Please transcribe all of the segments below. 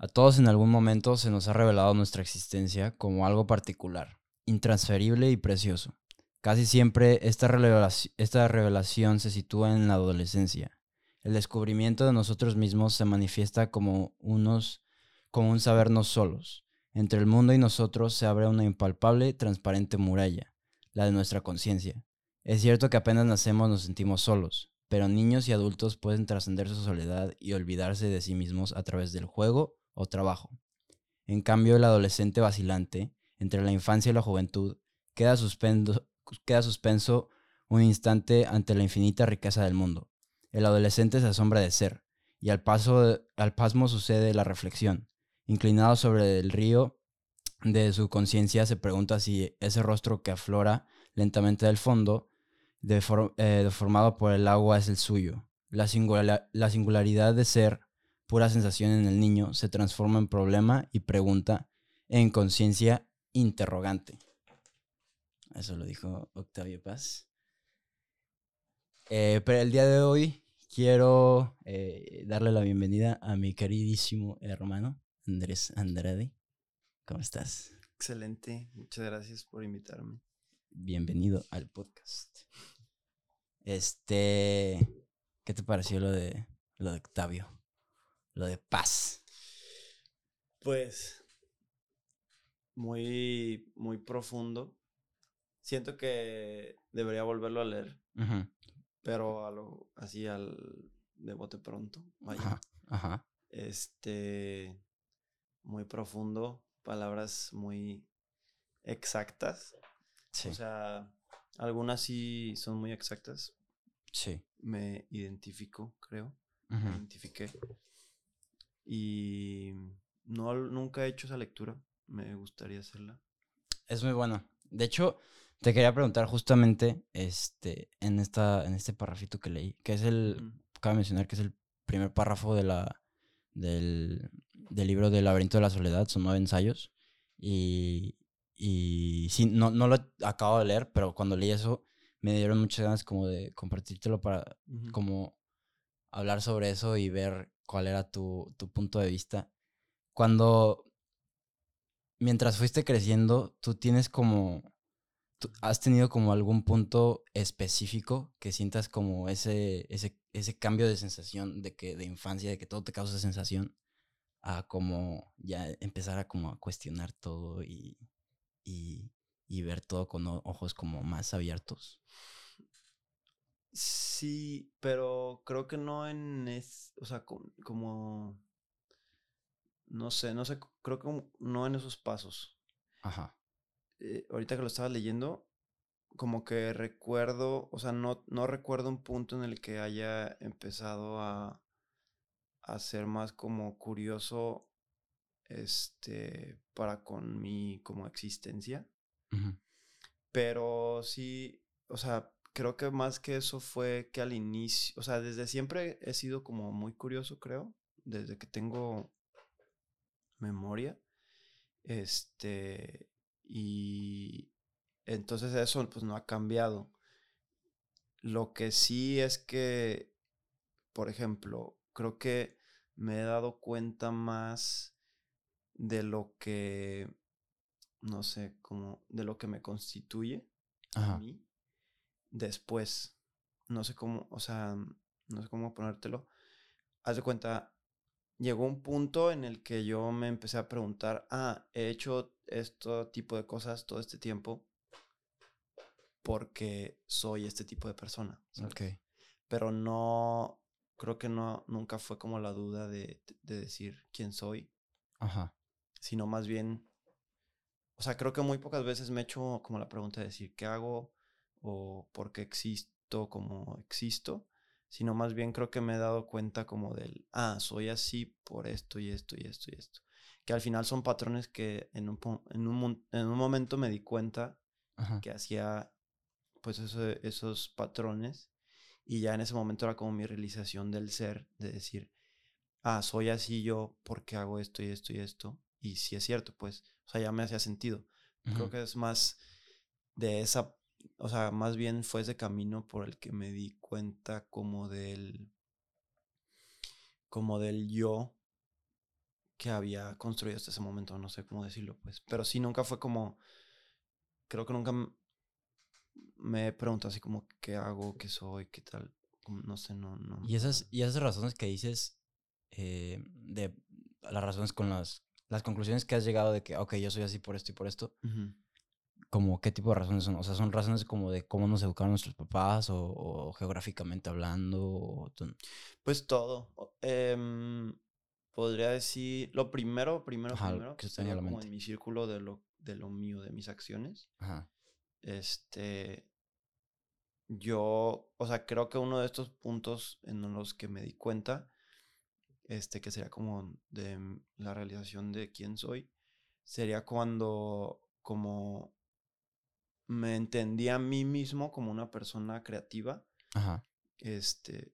A todos en algún momento se nos ha revelado nuestra existencia como algo particular, intransferible y precioso. Casi siempre esta, revelación se sitúa en la adolescencia. El descubrimiento de nosotros mismos se manifiesta como, unos, como un sabernos solos. Entre el mundo y nosotros se abre una impalpable, transparente muralla, la de nuestra conciencia. Es cierto que apenas nacemos nos sentimos solos, pero niños y adultos pueden trascender su soledad y olvidarse de sí mismos a través del juego o trabajo. En cambio, el adolescente vacilante, entre la infancia y la juventud, queda suspenso, queda un instante ante la infinita riqueza del mundo. El adolescente se asombra de ser, y al, paso, al pasmo sucede la reflexión. Inclinado sobre el río de su conciencia, se pregunta si ese rostro que aflora lentamente del fondo, eh, deformado por el agua, es el suyo. La singularidad de ser pura sensación en el niño se transforma en problema y pregunta en conciencia interrogante. Eso lo dijo Octavio Paz. Eh, pero el día de hoy quiero eh, darle la bienvenida a mi queridísimo hermano Andrés Andrade. ¿Cómo estás? Excelente, muchas gracias por invitarme. Bienvenido al podcast. Este, ¿qué te pareció lo de lo de Octavio? Lo de paz? Pues muy, muy profundo. Siento que debería volverlo a leer, pero a lo, así al de bote pronto. Vaya. Ajá, Este, muy profundo, palabras muy exactas. Sí. O sea, algunas sí son muy exactas. Sí. Me identifico, creo. Me identifiqué. Y no, nunca he hecho esa lectura. Me gustaría hacerla. Es muy buena. De hecho, te quería preguntar justamente este, en, esta, en este parrafito que leí, que es el, cabe mencionar que es el primer párrafo de la, del, del libro del laberinto de la soledad, son nueve ensayos. Y, y sí, no, no lo acabo de leer, pero cuando leí eso me dieron muchas ganas como de compartírtelo para como hablar sobre eso y ver cuál era tu, punto de vista. Cuando, mientras fuiste creciendo, tú tienes como, has tenido como algún punto específico que sientas como ese, ese, ese cambio de sensación de que de infancia, de que todo te causa sensación, a como ya empezar a como a cuestionar todo y, y, y ver todo con ojos como más abiertos. Sí, pero creo que no en es, o sea, como, no sé, no sé, creo que no en esos pasos. Ajá. Eh, ahorita que lo estaba leyendo, como que recuerdo, o sea, no, no recuerdo un punto en el que haya empezado a, a ser más como curioso, este, para con mi como existencia. Pero sí, o sea, creo que más que eso fue que al inicio, o sea, desde siempre he sido como muy curioso, creo, desde que tengo memoria. Este, y entonces eso pues no ha cambiado. Lo que sí es que, por ejemplo, creo que me he dado cuenta más de lo que, no sé, como de lo que me constituye a mí después. No sé cómo, o sea, no sé cómo ponértelo. Haz de cuenta, llegó un punto en el que yo me empecé a preguntar, ah, he hecho este tipo de cosas todo este tiempo porque soy este tipo de persona. Ok. Pero no, creo que no, nunca fue como la duda de, de decir quién soy. Ajá. Sino más bien, o sea, creo que muy pocas veces me he hecho como la pregunta de decir, ¿qué hago? O porque existo como existo, sino más bien creo que me he dado cuenta como del, ah, soy así por esto y esto y esto y esto. Que al final son patrones que en un, en un, en un momento me di cuenta que hacía pues esos patrones y ya en ese momento era como mi realización del ser, de decir, ah, soy así yo porque hago esto y esto y esto. Y si es cierto, pues, o sea, ya me hacía sentido. Creo que es más de esa o sea, más bien fue ese camino por el que me di cuenta como del, como del yo que había construido hasta ese momento, no sé cómo decirlo, pues. Pero sí, nunca fue como, creo que nunca me preguntado así como qué hago, qué soy, qué tal, no sé, no, no. Y esas, y esas razones que dices, eh, de las razones con las, las conclusiones que has llegado de que, ok, yo soy así por esto y por esto, como qué tipo de razones son, o sea, son razones como de cómo nos educaron nuestros papás o, geográficamente hablando. pues todo. Em, podría decir, lo primero, primero, primero, que sería como en mi círculo de lo, de lo mío, de mis acciones. Ajá. Este, yo, o sea, creo que uno de estos puntos en los que me di cuenta, este, que sería como de la realización de quién soy, sería cuando como me entendí a mí mismo como una persona creativa. Ajá. Este,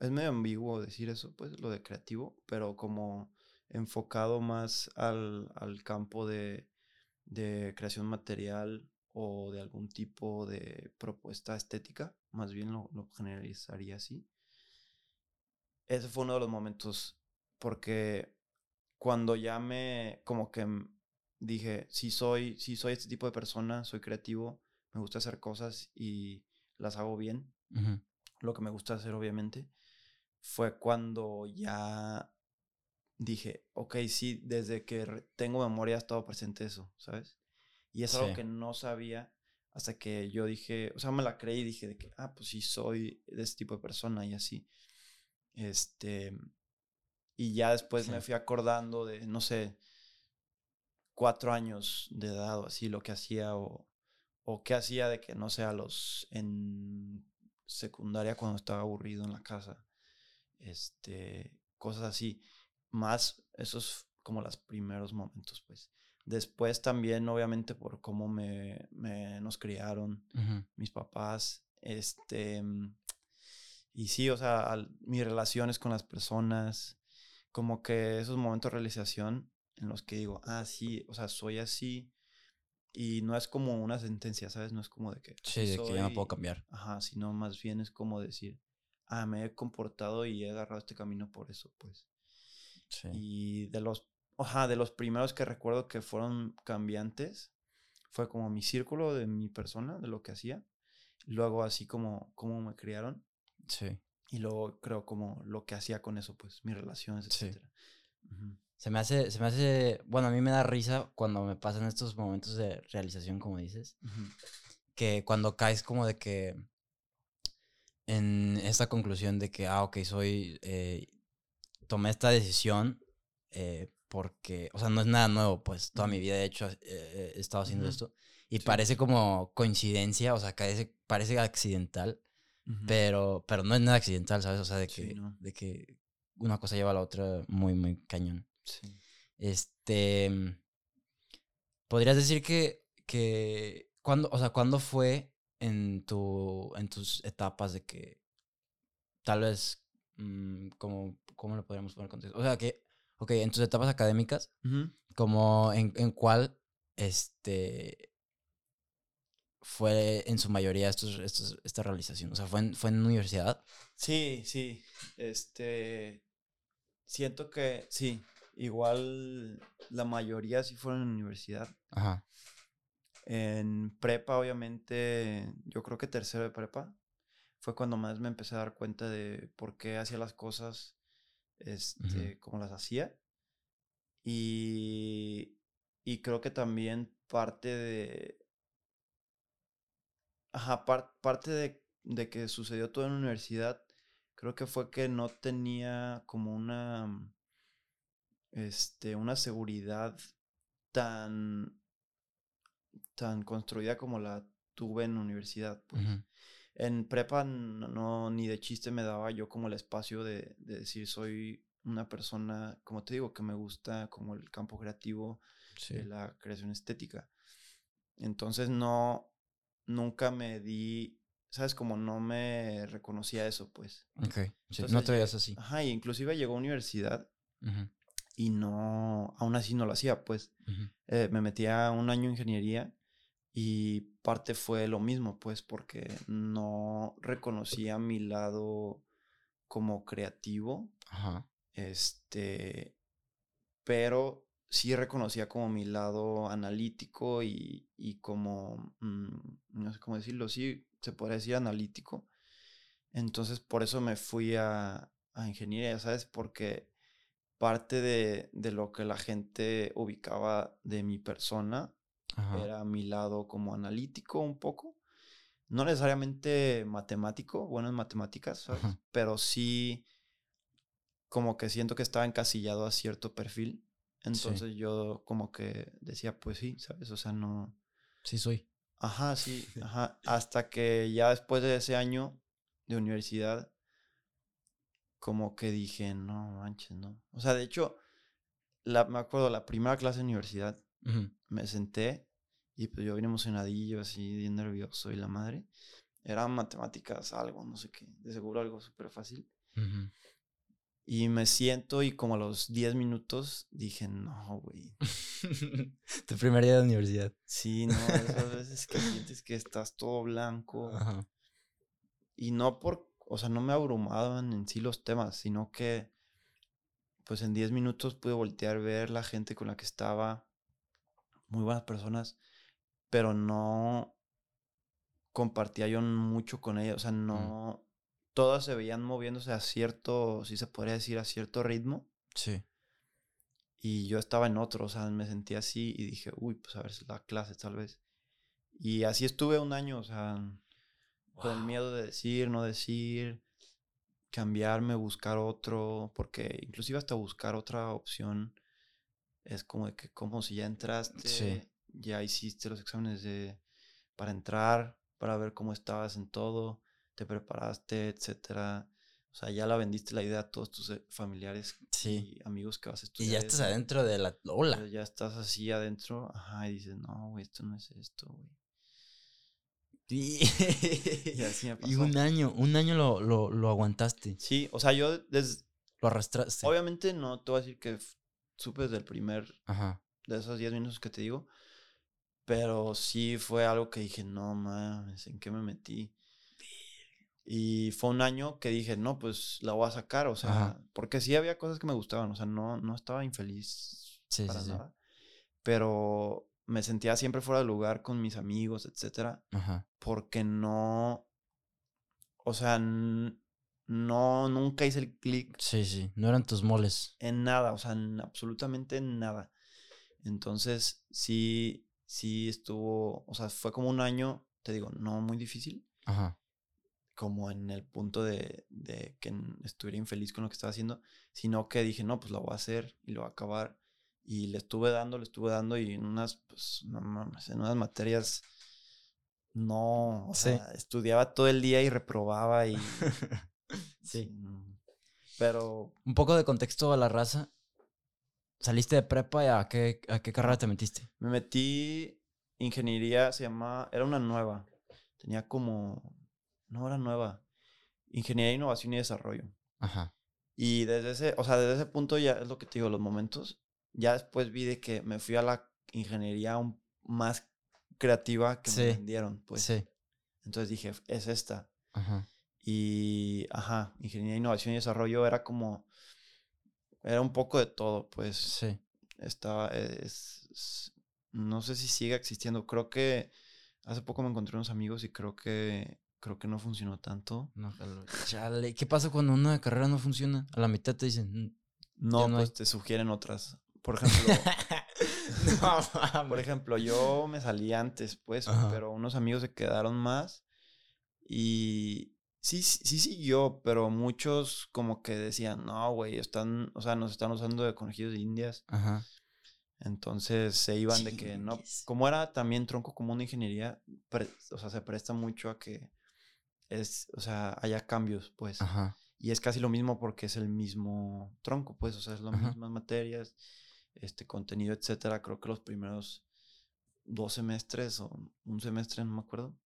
es medio ambiguo decir eso, pues, lo de creativo, pero como enfocado más al, al campo de, de, creación material o de algún tipo de propuesta estética, más bien lo, lo generalizaría así. Ese fue uno de los momentos, porque cuando ya me, como que dije, si soy, si soy este tipo de persona, soy creativo, me gusta hacer cosas y las hago bien, lo que me gusta hacer obviamente, fue cuando ya dije, ok, sí, desde que tengo memoria ha estado presente eso, ¿sabes? Y es algo que no sabía hasta que yo dije, o sea, me la creí y dije de que, ah, pues sí, soy de este tipo de persona y así. Este, y ya después me fui acordando de, no sé, cuatro años de edad o así, lo que hacía o, o qué hacía de que, no sé, a los, en secundaria cuando estaba aburrido en la casa, este, cosas así. Más esos como los primeros momentos, pues. Después también, obviamente, por cómo me, me nos criaron mis papás, este, y sí, o sea, mis relaciones con las personas, como que esos momentos de realización en los que digo, ah, sí, o sea, soy así. Y no es como una sentencia, ¿sabes? No es como de que... Sí, de que ya no puedo cambiar. Ajá, sino más bien es como decir, ah, me he comportado y he agarrado este camino por eso, pues. Sí. Y de los, ajá, de los primeros que recuerdo que fueron cambiantes, fue como mi círculo de mi persona, de lo que hacía. Luego así como, como me criaron. Sí. Y luego creo como lo que hacía con eso, pues, mis relaciones, etcétera. Se me hace, se me hace, bueno, a mí me da risa cuando me pasan estos momentos de realización, como dices, que cuando caes como de que en esta conclusión de que, ah, ok, soy, eh, tomé esta decisión eh, porque, o sea, no es nada nuevo, pues toda mi vida he hecho, eh, he estado haciendo esto y parece como coincidencia, o sea, parece, parece accidental, pero, pero no es nada accidental, ¿sabes? O sea, de que, de que una cosa lleva a la otra muy, muy cañón. Este. Podrías decir que. que cuando, o sea, ¿cuándo fue en tu. en tus etapas de que. Tal vez. Mm, como, ¿Cómo lo podríamos poner contexto? O sea, que. Ok, en tus etapas académicas. Como en, en cuál. Este. Fue en su mayoría estos, estos, esta realización. O sea, ¿fue en, ¿fue en universidad? Sí, sí. Este. Siento que sí. Igual la mayoría sí fueron en universidad. Ajá. En prepa, obviamente, yo creo que tercero de prepa fue cuando más me empecé a dar cuenta de por qué hacía las cosas este, como las hacía. Y, y creo que también parte de... Ajá, parte de, de que sucedió todo en la universidad, creo que fue que no tenía como una este, una seguridad tan, tan construida como la tuve en universidad. Pues. En prepa no, ni de chiste me daba yo como el espacio de, decir soy una persona, como te digo, que me gusta como el campo creativo de la creación estética. Entonces no, nunca me di, ¿sabes? Como no me reconocía eso, pues. Ok, no te veías así. Ajá, y inclusive llegó a universidad y no, aún así no lo hacía, pues eh, me metía un año en ingeniería y parte fue lo mismo, pues porque no reconocía mi lado como creativo. Ajá. Este, pero sí reconocía como mi lado analítico y, y como, mm, no sé cómo decirlo, sí se podría decir analítico. Entonces por eso me fui a, a ingeniería, ¿sabes? Porque parte de, de, lo que la gente ubicaba de mi persona era mi lado como analítico un poco. No necesariamente matemático, bueno en matemáticas, ¿sabes? Pero sí como que siento que estaba encasillado a cierto perfil. Entonces yo como que decía, pues sí, ¿sabes? O sea, no... Sí soy. Ajá, sí, ajá. Hasta que ya después de ese año de universidad, como que dije, no manches, no. O sea, de hecho, la, me acuerdo, la primera clase de universidad, me senté y pues yo vine emocionadillo, así, bien nervioso y la madre. Eran matemáticas, algo, no sé qué, de seguro algo súper fácil. Y me siento y como a los 10 minutos dije, no, güey. tu primer día de universidad. Sí, no, esas veces que sientes que estás todo blanco. Y no por, o sea, no me abrumaban en sí los temas, sino que pues en 10 minutos pude voltear, ver la gente con la que estaba, muy buenas personas, pero no compartía yo mucho con ellas, o sea, mm. no, todas se veían moviéndose a cierto, si se podría decir, a cierto ritmo. Sí. Y yo estaba en otro, o sea, me sentía así y dije, uy, pues a ver si la clase tal vez. Y así estuve un año, o sea, con el miedo de decir, no decir, cambiarme, buscar otro, porque inclusive hasta buscar otra opción es como de que como si ya entraste, ya hiciste los exámenes de, para entrar, para ver cómo estabas en todo te preparaste, etcétera. O sea, ya la vendiste la idea a todos tus eh, familiares y amigos que vas a estudiar. Y ya estás adentro de la ola. Ya estás así adentro, ajá, y dices, no, güey, esto no es esto, güey. Sí. y así me pasó. Y un año, un año lo, lo, lo aguantaste. Sí, o sea, yo desde... Lo arrastraste. Obviamente no te voy a decir que supe desde el primer... Ajá. De esos 10 minutos que te digo. Pero sí fue algo que dije, no mames, ¿en qué me metí? Y fue un año que dije, no, pues la voy a sacar, o sea, porque sí había cosas que me gustaban, o sea, no, no estaba infeliz para nada. Pero me sentía siempre fuera de lugar con mis amigos, etcétera, porque no, o sea, no, nunca hice el clic. Sí, sí, no eran tus moles. En nada, o sea, en absolutamente nada. Entonces, sí, sí estuvo, o sea, fue como un año, te digo, no muy difícil. Ajá como en el punto de, de, que estuviera infeliz con lo que estaba haciendo, sino que dije, no, pues lo voy a hacer y lo voy a acabar. Y le estuve dando, le estuve dando y en unas, pues, no mames, en unas materias no, o sea, estudiaba todo el día y reprobaba y... sí. Pero... Un poco de contexto a la raza. ¿Saliste de prepa y a qué, a qué carrera te metiste? Me metí ingeniería, se llama, era una nueva. Tenía como no era nueva. Ingeniería, innovación y desarrollo. Ajá. Y desde ese, o sea, desde ese punto ya es lo que te digo, los momentos. Ya después vi de que me fui a la ingeniería más creativa que me vendieron, pues. Sí. Entonces dije, es esta. Ajá. Y, ajá, ingeniería, innovación y desarrollo era como, era un poco de todo, pues. Sí. Estaba, es, no sé si sigue existiendo. Creo que hace poco me encontré unos amigos y creo que creo que no funcionó tanto. No, chale. ¿Qué pasa cuando una carrera no funciona? A la mitad te dicen. Mm, no, pues te sugieren otras. Por ejemplo. por ejemplo, yo me salí antes, pues, pero unos amigos se quedaron más. Y sí, sí siguió, pero muchos como que decían, no, güey, están, o sea, nos están usando de conejillos de indias. Ajá. Entonces se iban de que no, como era también tronco común de ingeniería, o sea, se presta mucho a que es, o sea, haya cambios, pues. Ajá. Y es casi lo mismo porque es el mismo tronco, pues, o sea, es las mismas materias, este contenido, etcétera. Creo que los primeros dos semestres o un semestre, no me acuerdo.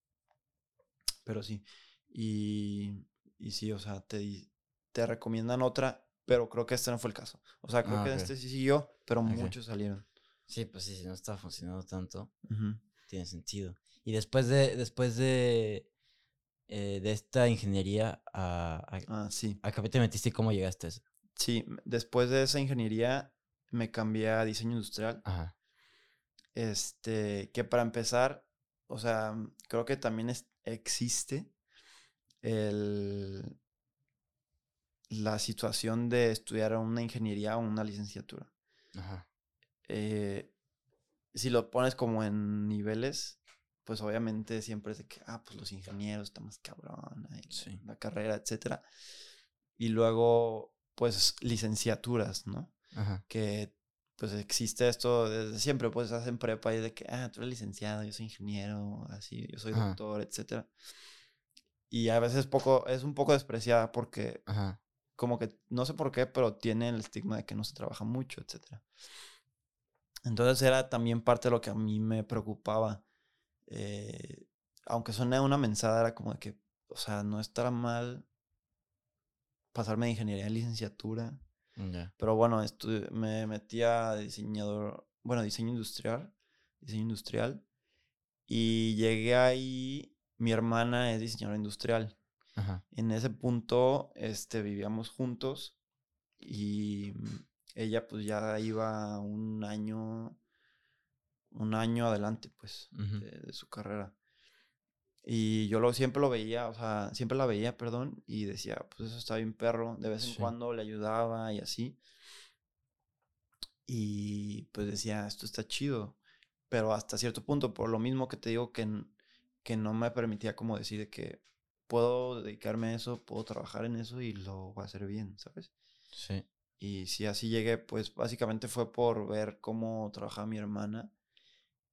Pero sí. Y, y sí, o sea, te, te recomiendan otra, pero creo que este no fue el caso. O sea, creo ah, que este sí siguió, pero muchos salieron. Sí, pues sí, si no está funcionando tanto, tiene sentido. Y después de, después de eh, de esta ingeniería a, ah, sí. ¿A qué te metiste y cómo llegaste a eso? Sí, después de esa ingeniería me cambié a diseño industrial. Ajá. Este, que para empezar, o sea, creo que también existe el, la situación de estudiar una ingeniería o una licenciatura. Ajá. Eh, si lo pones como en niveles, pues obviamente siempre es de que, ah, pues los ingenieros están más cabrón, la carrera, etcétera. Y luego, pues licenciaturas, ¿no? Ajá. Que pues existe esto desde siempre, pues hacen prepa y de que, ah, tú eres licenciado, yo soy ingeniero, así, yo soy doctor, etcétera. Y a veces poco, es un poco despreciada porque Ajá como que no sé por qué, pero tiene el estigma de que no se trabaja mucho, etc. Entonces era también parte de lo que a mí me preocupaba. Eh, aunque suene una mensada, era como de que, o sea, no estará mal pasarme de ingeniería en licenciatura. Pero bueno, me metí a diseñador, bueno, diseño industrial, diseño industrial. Y llegué ahí, mi hermana es diseñadora industrial. En ese punto, este, vivíamos juntos y ella pues ya iba un año, un año adelante pues de, su carrera. Y yo lo, siempre lo veía, o sea, siempre la veía, perdón, y decía, pues eso está bien perro, de vez en cuando le ayudaba y así. Y pues decía, esto está chido, pero hasta cierto punto, por lo mismo que te digo que, que no me permitía como decir que puedo dedicarme a eso, puedo trabajar en eso y lo voy a hacer bien, ¿sabes? Sí. Y si así llegué, pues básicamente fue por ver cómo trabajaba mi hermana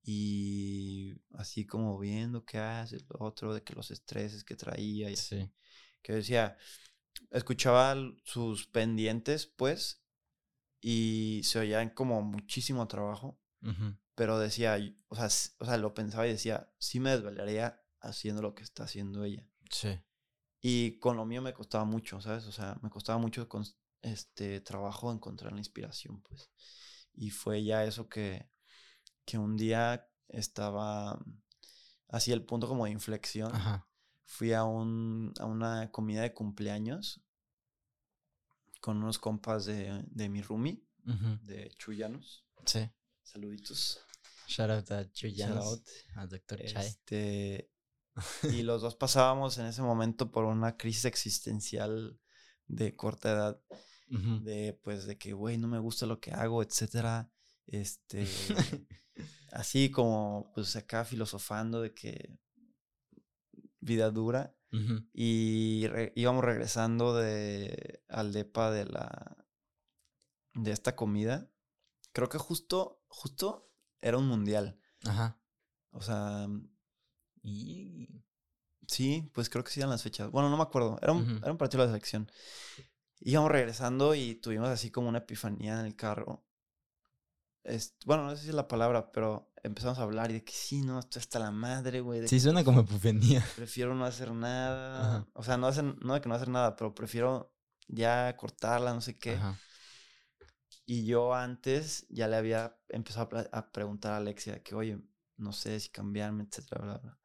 y así como viendo qué hace, lo otro, de que los estreses que traía y así. Que decía, escuchaba sus pendientes, pues, y se oían como muchísimo trabajo, pero decía, o sea, o sea, lo pensaba y decía, sí me desvelaría haciendo lo que está haciendo ella. Sí. Y con lo mío me costaba mucho, ¿sabes? O sea, me costaba mucho con este trabajo encontrar la inspiración, pues. Y fue ya eso que, que un día estaba así el punto como de inflexión. Fui a, un, a una comida de cumpleaños con unos compas de, de mi roomie, de Chuyanos. Sí. Saluditos. Shout out a Chuyanos, a Dr. Chai. Este, y los dos pasábamos en ese momento por una crisis existencial de corta edad. De pues de que, güey, no me gusta lo que hago, etcétera. Este. así como, pues acá filosofando de que vida dura. Y íbamos regresando de, al depa de la. de esta comida. Creo que justo, justo era un mundial. Ajá. O sea, y... Sí, pues creo que sí eran las fechas. Bueno, no me acuerdo. Era un, era un partido de la selección. Íbamos regresando y tuvimos así como una epifanía en el carro. Bueno, no sé si es la palabra, pero empezamos a hablar y de que sí, no, esto está la madre, güey. Sí, suena como epifanía. Prefiero no hacer nada. O sea, no, hacer, no de que no hacer nada, pero prefiero ya cortarla, no sé qué. Y yo antes ya le había empezado a, preguntar a Alexia que, oye, no sé si cambiarme, etcétera, bla, bla.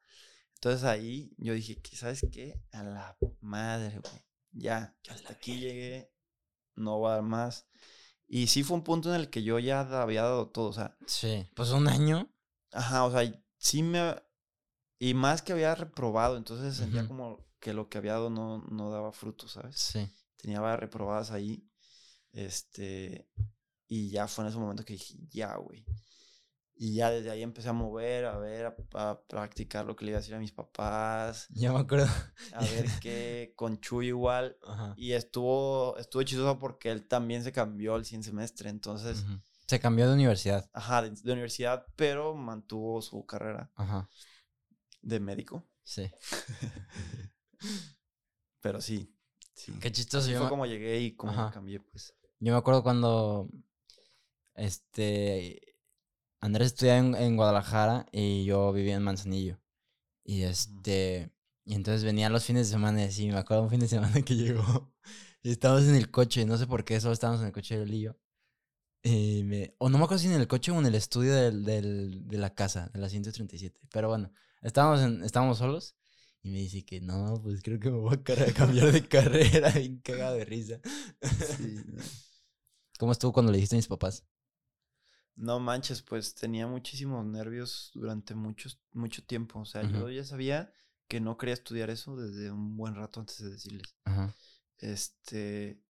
Entonces ahí yo dije, ¿sabes qué? A la madre, güey. Ya, hasta aquí llegué, no va a dar más. Y sí fue un punto en el que yo ya había dado todo, o sea. Sí, pues un año. Ajá, o sea, sí me... Y más que había reprobado, entonces sentía como que lo que había dado no, no daba fruto, ¿sabes? Sí. Tenía varias reprobadas ahí. Este... Y ya fue en ese momento que dije, ya, güey. Y ya desde ahí empecé a mover, a ver, a, practicar lo que le iba a decir a mis papás. Ya me acuerdo. A ver qué, con Chuy igual. Y estuvo, estuvo chistoso porque él también se cambió al 100 semestre, entonces... Se cambió de universidad. Ajá, de, universidad, pero mantuvo su carrera. Ajá. De médico. Sí. pero sí, sí. Qué chistoso. fue como llegué y cómo cambié, pues. Yo me acuerdo cuando... Este Andrés estudiaba en, Guadalajara y yo vivía en Manzanillo. Y este. Y entonces venían los fines de semana y así, me acuerdo un fin de semana que llegó. Y estábamos en el coche, no sé por qué, solo estábamos en el coche de Lillo. Y me, o no me acuerdo si en el coche o en el estudio del, del, de la casa, de la 137. Pero bueno, estábamos, en, estábamos solos. Y me dice que no, pues creo que me voy a cambiar de carrera, bien cagado de risa. Sí, ¿Cómo estuvo cuando le dijiste a mis papás? No manches, pues tenía muchísimos nervios durante muchos, mucho tiempo. O sea, yo ya sabía que no quería estudiar eso desde un buen rato antes de decirles. Este,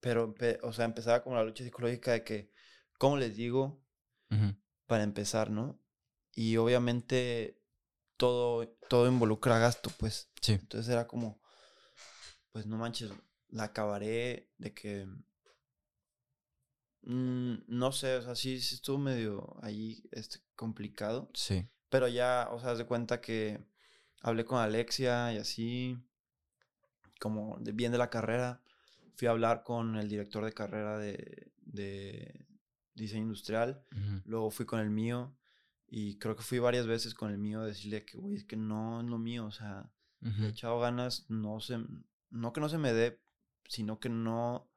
pero, o sea, empezaba como la lucha psicológica de que, ¿cómo les digo? Para empezar, ¿no? Y obviamente todo, todo involucra gasto, pues. Sí. Entonces era como, pues no manches, la acabaré de que Mm, no sé, o sea, sí, estuvo medio ahí este, complicado. Sí. Pero ya, o sea, de cuenta que hablé con Alexia y así, como de, bien de la carrera. Fui a hablar con el director de carrera de, de diseño industrial. Luego fui con el mío. Y creo que fui varias veces con el mío a decirle que, güey, es que no es lo mío. O sea, he echado ganas, no se, no que no se me dé, sino que no,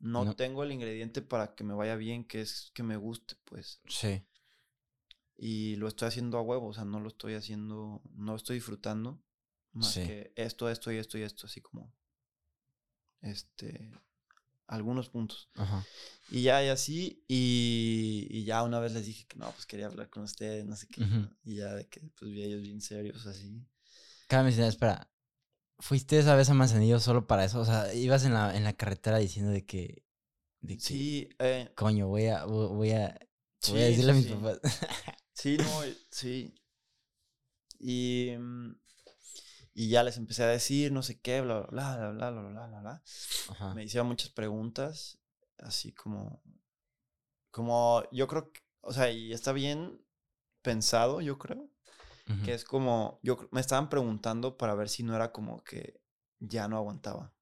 no, tengo el ingrediente para que me vaya bien, que es que me guste, pues. Sí. Y lo estoy haciendo a huevo, o sea, no lo estoy haciendo, no estoy disfrutando. Más que esto, esto y esto y esto, así como. Este. Algunos puntos. Ajá. Y ya, y así, y, ya una vez les dije que no, pues quería hablar con ustedes, no sé qué. Y ya de que, pues vi a ellos bien serios, así. Cada mes, espera, ¿Fuiste esa vez a Manzanillo solo para eso? O sea, ibas en la, en la carretera diciendo de que. sí, eh, Coño, voy a, voy a, voy a decirle a mis papás. sí, no, sí. Y, mm, y ya les empecé a decir, no sé qué, bla, bla, bla, bla, bla, bla, bla, bla. Me hicieron muchas preguntas, así como. Como, yo creo que, o sea, y está bien pensado, yo creo que es como, yo me estaban preguntando para ver si no era como que ya no aguantaba.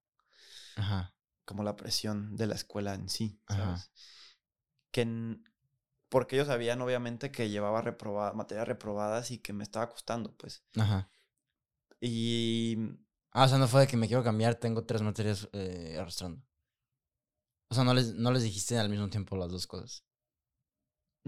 Ajá. Como la presión de la escuela en sí, ¿sabes? Que porque ellos sabían obviamente que llevaba reprobada, materias reprobadas y que me estaba costando, pues. Ajá. Y... Ah, o sea, no fue de que me quiero cambiar, tengo tres materias eh, arrastrando. O sea, no les, no les dijiste al mismo tiempo las dos cosas.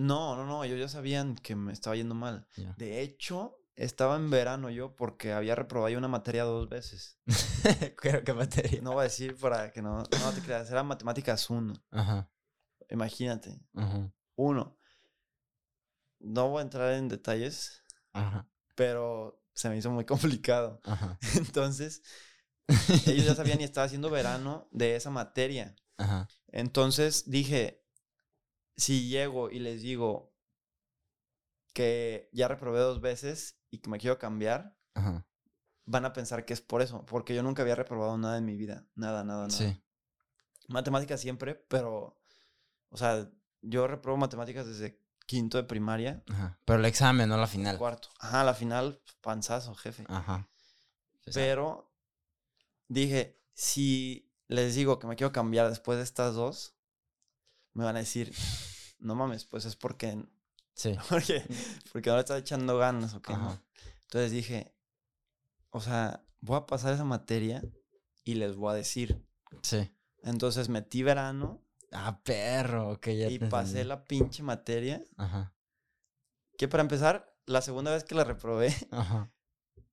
No, no, no, ellos ya sabían que me estaba yendo mal. De hecho, estaba en verano yo porque había reprobado una materia dos veces. ¿Qué, materia? No voy a decir para que no, no te creas, era matemáticas 1. Ajá. Imagínate. Ajá. Uno. No voy a entrar en detalles, Ajá. pero se me hizo muy complicado. Ajá. Entonces, ellos ya sabían y estaba haciendo verano de esa materia. Ajá. Entonces dije, si llego y les digo que ya reprobé dos veces y que me quiero cambiar, van a pensar que es por eso, porque yo nunca había reprobado nada en mi vida, nada, nada, nada. Sí. Matemáticas siempre, pero, o sea, yo reprobo matemáticas desde quinto de primaria. Ajá. Pero el examen, no la final. Cuarto. Ajá, la final, panzazo, jefe. Ajá. Pero dije, si les digo que me quiero cambiar después de estas dos, me van a decir, no mames, pues es porque. Sí. Porque, porque le estás echando ganas o qué, ¿no? Entonces dije, o sea, voy a pasar esa materia y les voy a decir. Sí. Entonces metí verano. Ah, perro, ok, ya Y pasé la pinche materia. Ajá. Que para empezar, la segunda vez que la reprobé, Ajá.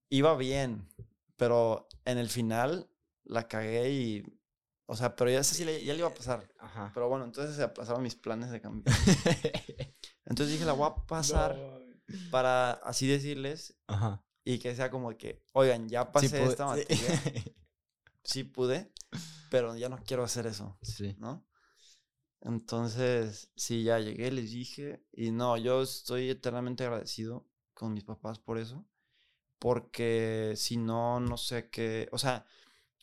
iba bien. Pero en el final la cagué y o sea, pero ya sé si le, ya le iba a pasar. Ajá. Pero bueno, entonces se aplazaron mis planes de cambio. entonces dije, la voy a pasar para así decirles. Ajá. Y que sea como que, oigan, ya pasé esta materia. Sí. pude, pero ya no quiero hacer eso. Sí. ¿No? Entonces, sí, ya llegué, les dije. Y no, yo estoy eternamente agradecido con mis papás por eso. Porque si no, no sé qué. O sea,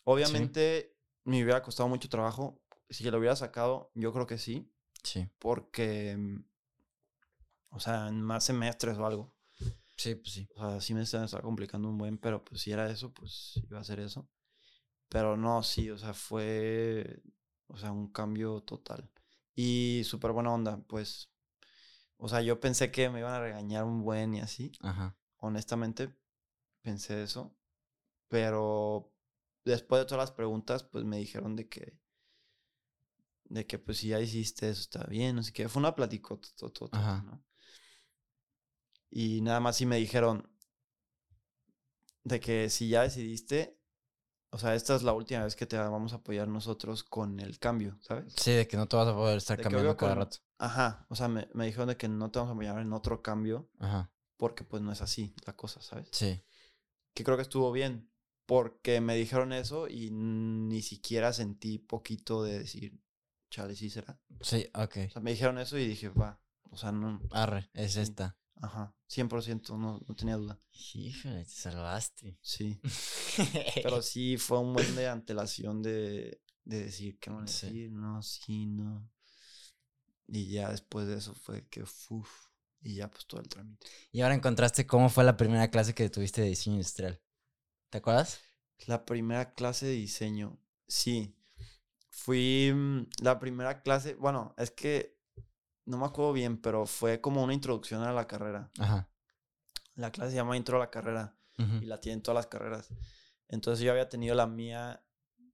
obviamente me hubiera costado mucho trabajo. Si lo hubiera sacado, yo creo que sí. Sí. Porque, mm, o sea, en más semestres o algo. Sí, pues sí. O sea, sí me estaba complicando un buen, pero pues si era eso, pues iba a ser eso. Pero no, sí, o sea, fue, o sea, un cambio total. Y súper buena onda, pues. O sea, yo pensé que me iban a regañar un buen y así. Ajá. Honestamente, pensé eso. Pero después de todas las preguntas, pues me dijeron de que, de que pues si ya hiciste eso está bien, no sé qué. Fue una plática, ¿no? Y nada más sí me dijeron de que si ya decidiste, o sea, esta es la última vez que te vamos a apoyar nosotros con el cambio, ¿sabes? Sí, de que no te vas a poder estar cambiando cada rato. Ajá, o sea, me, me dijeron de que no te vamos a apoyar en otro cambio. Ajá. Porque pues no es así la cosa, ¿sabes? Sí. Que creo que estuvo bien. Porque me dijeron eso y ni siquiera sentí poquito de decir, chale, sí será. Sí, ok. O sea, me dijeron eso y dije, va. O sea, no. Arre, es esta. Ajá, 100%, no, no tenía duda. Híjole, te salvaste. Sí. Pero sí fue un buen de antelación de, de decir, ¿qué van a decir? No, sí, no. Y ya después de eso fue que, uff, y ya pues todo el trámite. Y ahora encontraste cómo fue la primera clase que tuviste de diseño industrial. ¿Te acuerdas? La primera clase de diseño, sí. Fui mm, la primera clase, bueno, es que no me acuerdo bien, pero fue como una introducción a la carrera. Ajá. La clase se llama Intro a la carrera y la tienen todas las carreras. Entonces yo había tenido la mía,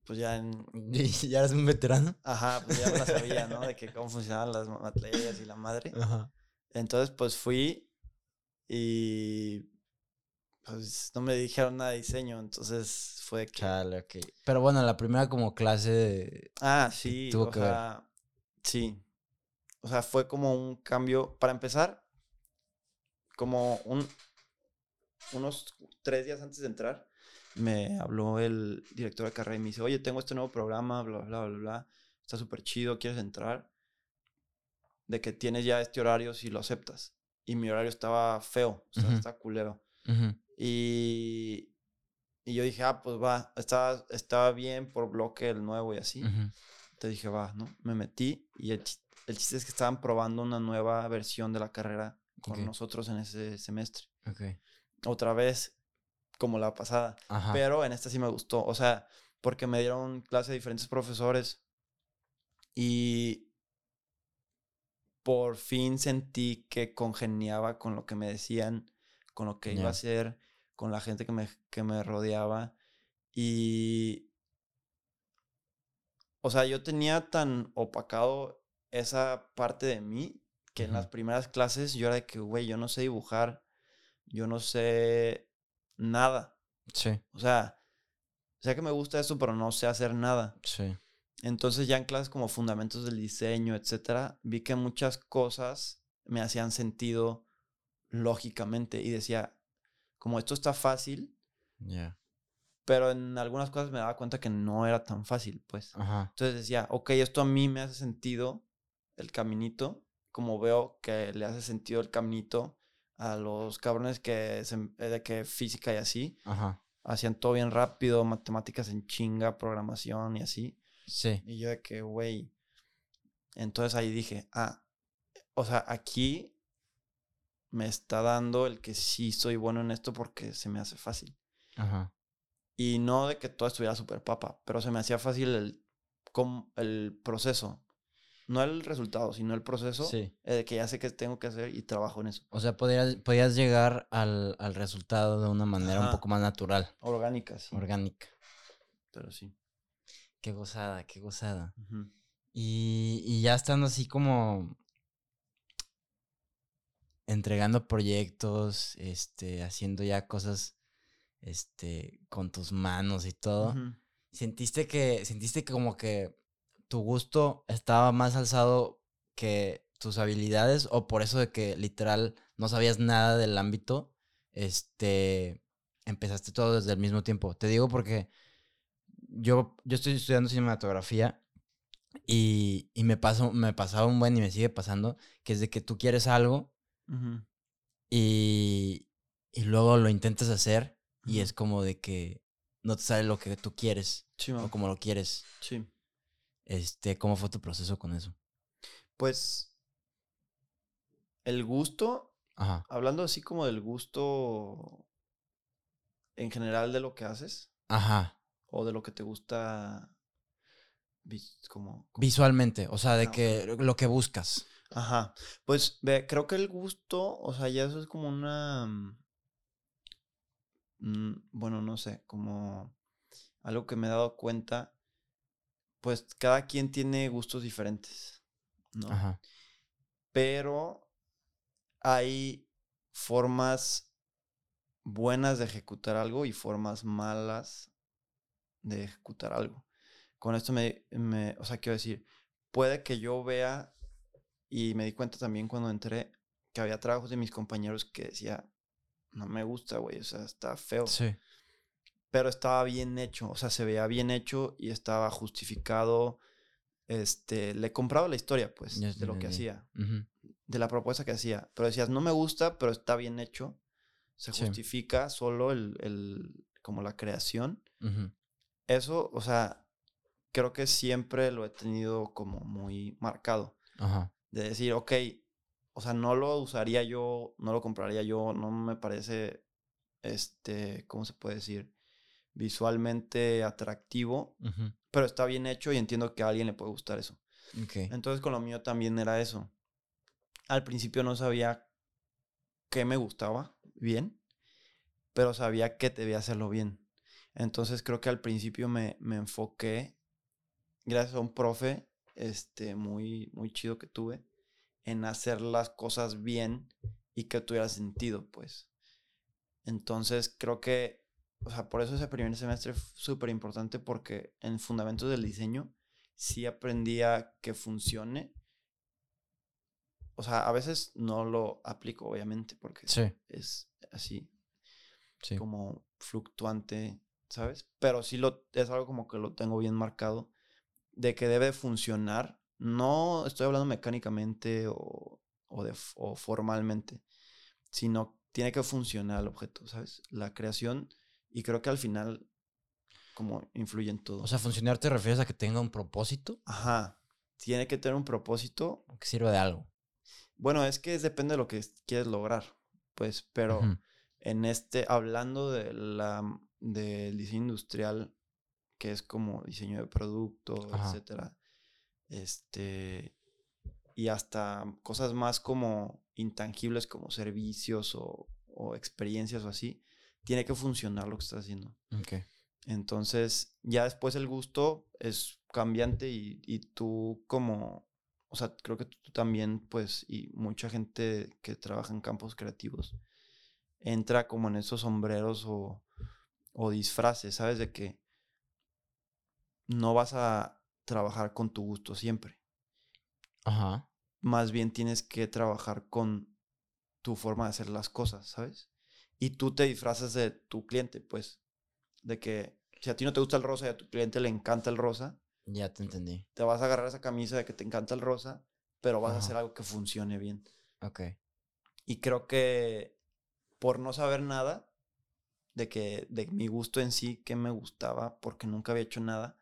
pues ya en... ¿Ya eres un veterano? Ajá, pues ya la sabía, ¿no? De que cómo funcionaban las materias y la madre. Ajá. Entonces pues fui y pues no me dijeron nada de diseño, entonces fue que... Chale, ok. Pero bueno, la primera como clase de... Ah, sí, tuvo o que sea, sí. O sea, fue como un cambio, para empezar, como un, unos tres días antes de entrar, me habló el director de carrera y me dice, oye, tengo este nuevo programa, bla, bla, bla, bla, está súper chido, ¿quieres entrar? De que tienes ya este horario si lo aceptas. Y mi horario estaba feo, o sea, está culero. Y, y yo dije, ah, pues va, estaba, estaba bien por bloque el nuevo y así. Te dije, va, ¿no? Me metí y el, el, chiste es que estaban probando una nueva versión de la carrera con nosotros en ese semestre. Okay otra vez como la pasada. Pero en esta sí me gustó. O sea, porque me dieron clase de diferentes profesores y por fin sentí que congeniaba con lo que me decían, con lo que iba a hacer, con la gente que me, que me rodeaba. Y. O sea, yo tenía tan opacado esa parte de mí que en las primeras clases yo era de que, güey, yo no sé dibujar yo no sé nada. Sí. O sea, sé que me gusta esto, pero no sé hacer nada. Sí. Entonces ya en clases como fundamentos del diseño, etcétera, vi que muchas cosas me hacían sentido lógicamente y decía, como esto está fácil, Ya. pero en algunas cosas me daba cuenta que no era tan fácil, pues. Ajá. Entonces decía, ok, esto a mí me hace sentido el caminito, como veo que le hace sentido el caminito a los cabrones que, eh, de que física y así. Ajá. Hacían todo bien rápido, matemáticas en chinga, programación y así. Sí. Y yo de que, güey. Entonces ahí dije, ah, o sea, aquí me está dando el que sí soy bueno en esto porque se me hace fácil. Ajá. Y no de que todo estuviera súper papa, pero se me hacía fácil el, el proceso no el resultado, sino el proceso sí. Eh, que ya sé que tengo que hacer y trabajo en eso. O sea, podías, podías llegar al, resultado de una manera un poco más natural. Orgánica, sí. Orgánica. Pero sí. Qué gozada, qué gozada. y, y ya estando así como entregando proyectos, este, haciendo ya cosas este, con tus manos y todo. ¿Sentiste que, sentiste que como que tu gusto estaba más alzado que tus habilidades o por eso de que literal no sabías nada del ámbito, este, empezaste todo desde el mismo tiempo. Te digo porque yo, yo estoy estudiando cinematografía y, me, pasó, me pasaba un buen y me sigue pasando, que es de que tú quieres algo y, y luego lo intentas hacer y es como de que no te sale lo que tú quieres o como lo quieres. Sí. Este, ¿cómo fue tu proceso con eso? Pues el gusto, Ajá. hablando así como del gusto en general de lo que haces. Ajá. O de lo que te gusta como, visualmente, o sea, de ah, que lo que buscas. Ajá. Pues ve, creo que el gusto, o sea, ya eso es como una mm, bueno, no sé, como algo que me he dado cuenta pues cada quien tiene gustos diferentes, ¿no? Ajá. Pero hay formas buenas de ejecutar algo y formas malas de ejecutar algo. Con esto me, me, o sea, quiero decir, puede que yo vea Y me di cuenta también cuando entré que había trabajos de mis compañeros que decía, no me gusta, güey, o sea, está feo. Sí. Pero estaba bien hecho, o sea, se veía bien hecho y estaba justificado. Este, le compraba la historia, pues, de lo que hacía, de la propuesta que hacía. Pero decías, no me gusta, pero está bien hecho. Se justifica solo el, el, como la creación. Eso, o sea, creo que siempre lo he tenido como muy marcado. Ajá. De decir, ok, o sea, no lo usaría yo, no lo compraría yo, no me parece, este, ¿cómo se puede decir? Visualmente atractivo, pero está bien hecho y entiendo que a alguien le puede gustar eso. Entonces con lo mío también era eso. Al principio no sabía qué me gustaba bien, pero sabía que debía hacerlo bien. Entonces creo que al principio me, me enfoqué, gracias a un profe este, muy, muy chido que tuve, en hacer las cosas bien y que tuviera sentido, pues. Entonces creo que, o sea, por eso ese primer semestre fue súper importante porque en fundamentos del diseño sí aprendía que funcione. O sea, a veces no lo aplico, obviamente, porque es así, como fluctuante, ¿sabes? Pero sí lo, es algo como que lo tengo bien marcado, de que debe funcionar no estoy hablando mecánicamente o, de, formalmente, sino tiene que funcionar el objeto, ¿sabes? La creación y creo que al final como influye en todo. O sea, funcionar te refieres a que tenga un propósito. Ajá, tiene que tener un propósito. Que sirva de algo. Bueno, es que depende de lo que quieres lograr, pues, pero en este, hablando de la, del diseño industrial, que es como diseño de producto, etcétera, este, y hasta cosas más como intangibles como servicios o, experiencias o así, tiene que funcionar lo que estás haciendo. Entonces, ya después el gusto es cambiante y, y, tú como, o sea, creo que tú también, pues, y mucha gente que trabaja en campos creativos, entra como en esos sombreros o, o disfraces, ¿sabes? De que no vas a trabajar con tu gusto siempre. Ajá. Más bien tienes que trabajar con tu forma de hacer las cosas, ¿sabes? Y tú te disfrazas de tu cliente, pues. De que si a ti no te gusta el rosa y a tu cliente le encanta el rosa. Ya te entendí. Te vas a agarrar esa camisa de que te encanta el rosa, pero vas a hacer algo que funcione bien. Ok. Y creo que por no saber nada de que de mi gusto en sí, que me gustaba, porque nunca había hecho nada,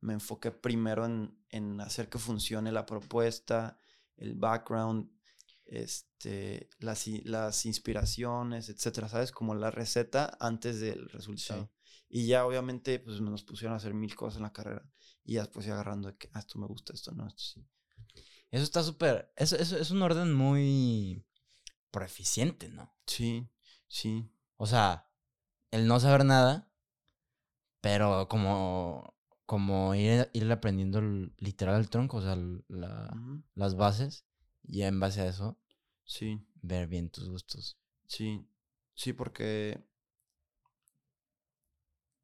me enfoqué primero en, hacer que funcione la propuesta, el background, este, las, las inspiraciones, etcétera, ¿sabes? Como la receta antes del resultado. Y ya obviamente pues nos pusieron a hacer mil cosas en la carrera y ya después agarrando de que ah, esto me gusta, esto no, esto sí. Eso está súper, eso, eso, es un orden muy proeficiente, ¿no? Sí, sí. O sea, el no saber nada, pero como como ir, ir aprendiendo literal el tronco, o sea, las bases, y en base a eso, sí. ver bien tus gustos. Sí, sí, porque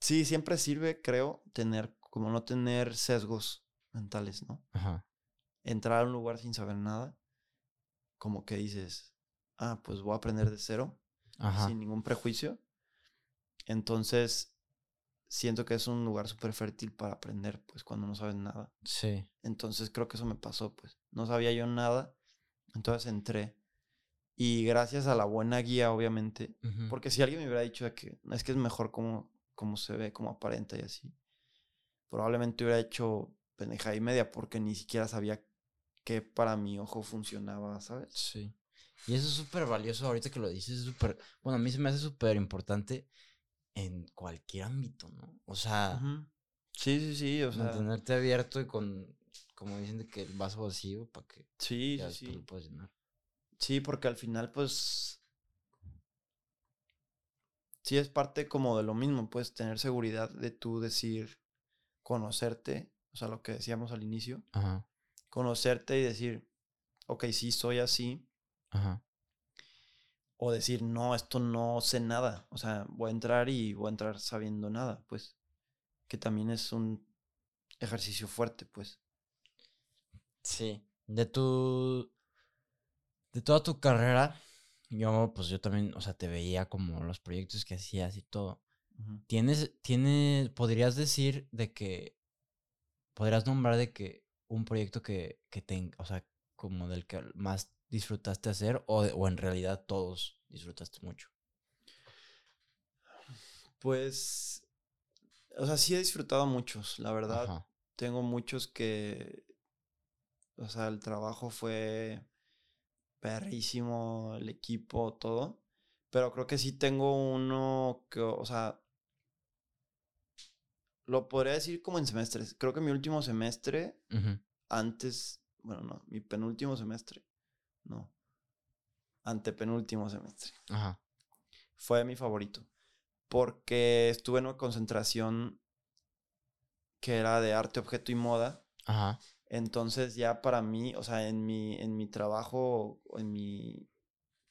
sí, siempre sirve, creo, tener, como no tener sesgos mentales, ¿no? Ajá. Entrar a un lugar sin saber nada, como que dices, ah, pues voy a aprender de cero, sin ningún prejuicio. Entonces, siento que es un lugar súper fértil para aprender, pues, cuando no sabes nada. Sí. Entonces creo que eso me pasó, pues. No sabía yo nada, entonces entré. Y gracias a la buena guía, obviamente, porque si alguien me hubiera dicho que es que es mejor como, como se ve, como aparenta y así, probablemente hubiera hecho pendeja y media porque ni siquiera sabía que para mi ojo funcionaba, ¿sabes? Sí. Y eso es súper valioso ahorita que lo dices, es súper, bueno, a mí se me hace súper importante en cualquier ámbito, ¿no? O sea, sí, sí, sí, o sea, mantenerte abierto y con, como dicen, de que el vaso vacío para que sí, sí, sí. lo llenar. Sí, porque al final, pues, sí es parte como de lo mismo, pues, tener seguridad de tú decir, conocerte, o sea, lo que decíamos al inicio, Ajá. conocerte y decir, ok, sí, soy así, Ajá o decir, no, esto no sé nada. O sea, voy a entrar y voy a entrar sabiendo nada, pues. Que también es un ejercicio fuerte, pues. Sí. De tu. De toda tu carrera, yo, pues yo también, o sea, te veía como los proyectos que hacías y todo. ¿Tienes, tienes, podrías decir de que, podrías nombrar de que un proyecto que, que te, o sea, como del que más disfrutaste hacer o, o en realidad todos disfrutaste mucho? Pues, o sea, sí he disfrutado muchos, la verdad. Tengo muchos que, o sea, el trabajo fue perrísimo, el equipo, todo. Pero creo que sí tengo uno que, o sea, lo podría decir como en semestres. Creo que mi último semestre, antes, bueno, no, mi penúltimo semestre, no, antepenúltimo semestre. Ajá. Fue mi favorito porque estuve en una concentración que era de arte, objeto y moda. Ajá. Entonces ya para mí, o sea, en mi, en mi trabajo, en mi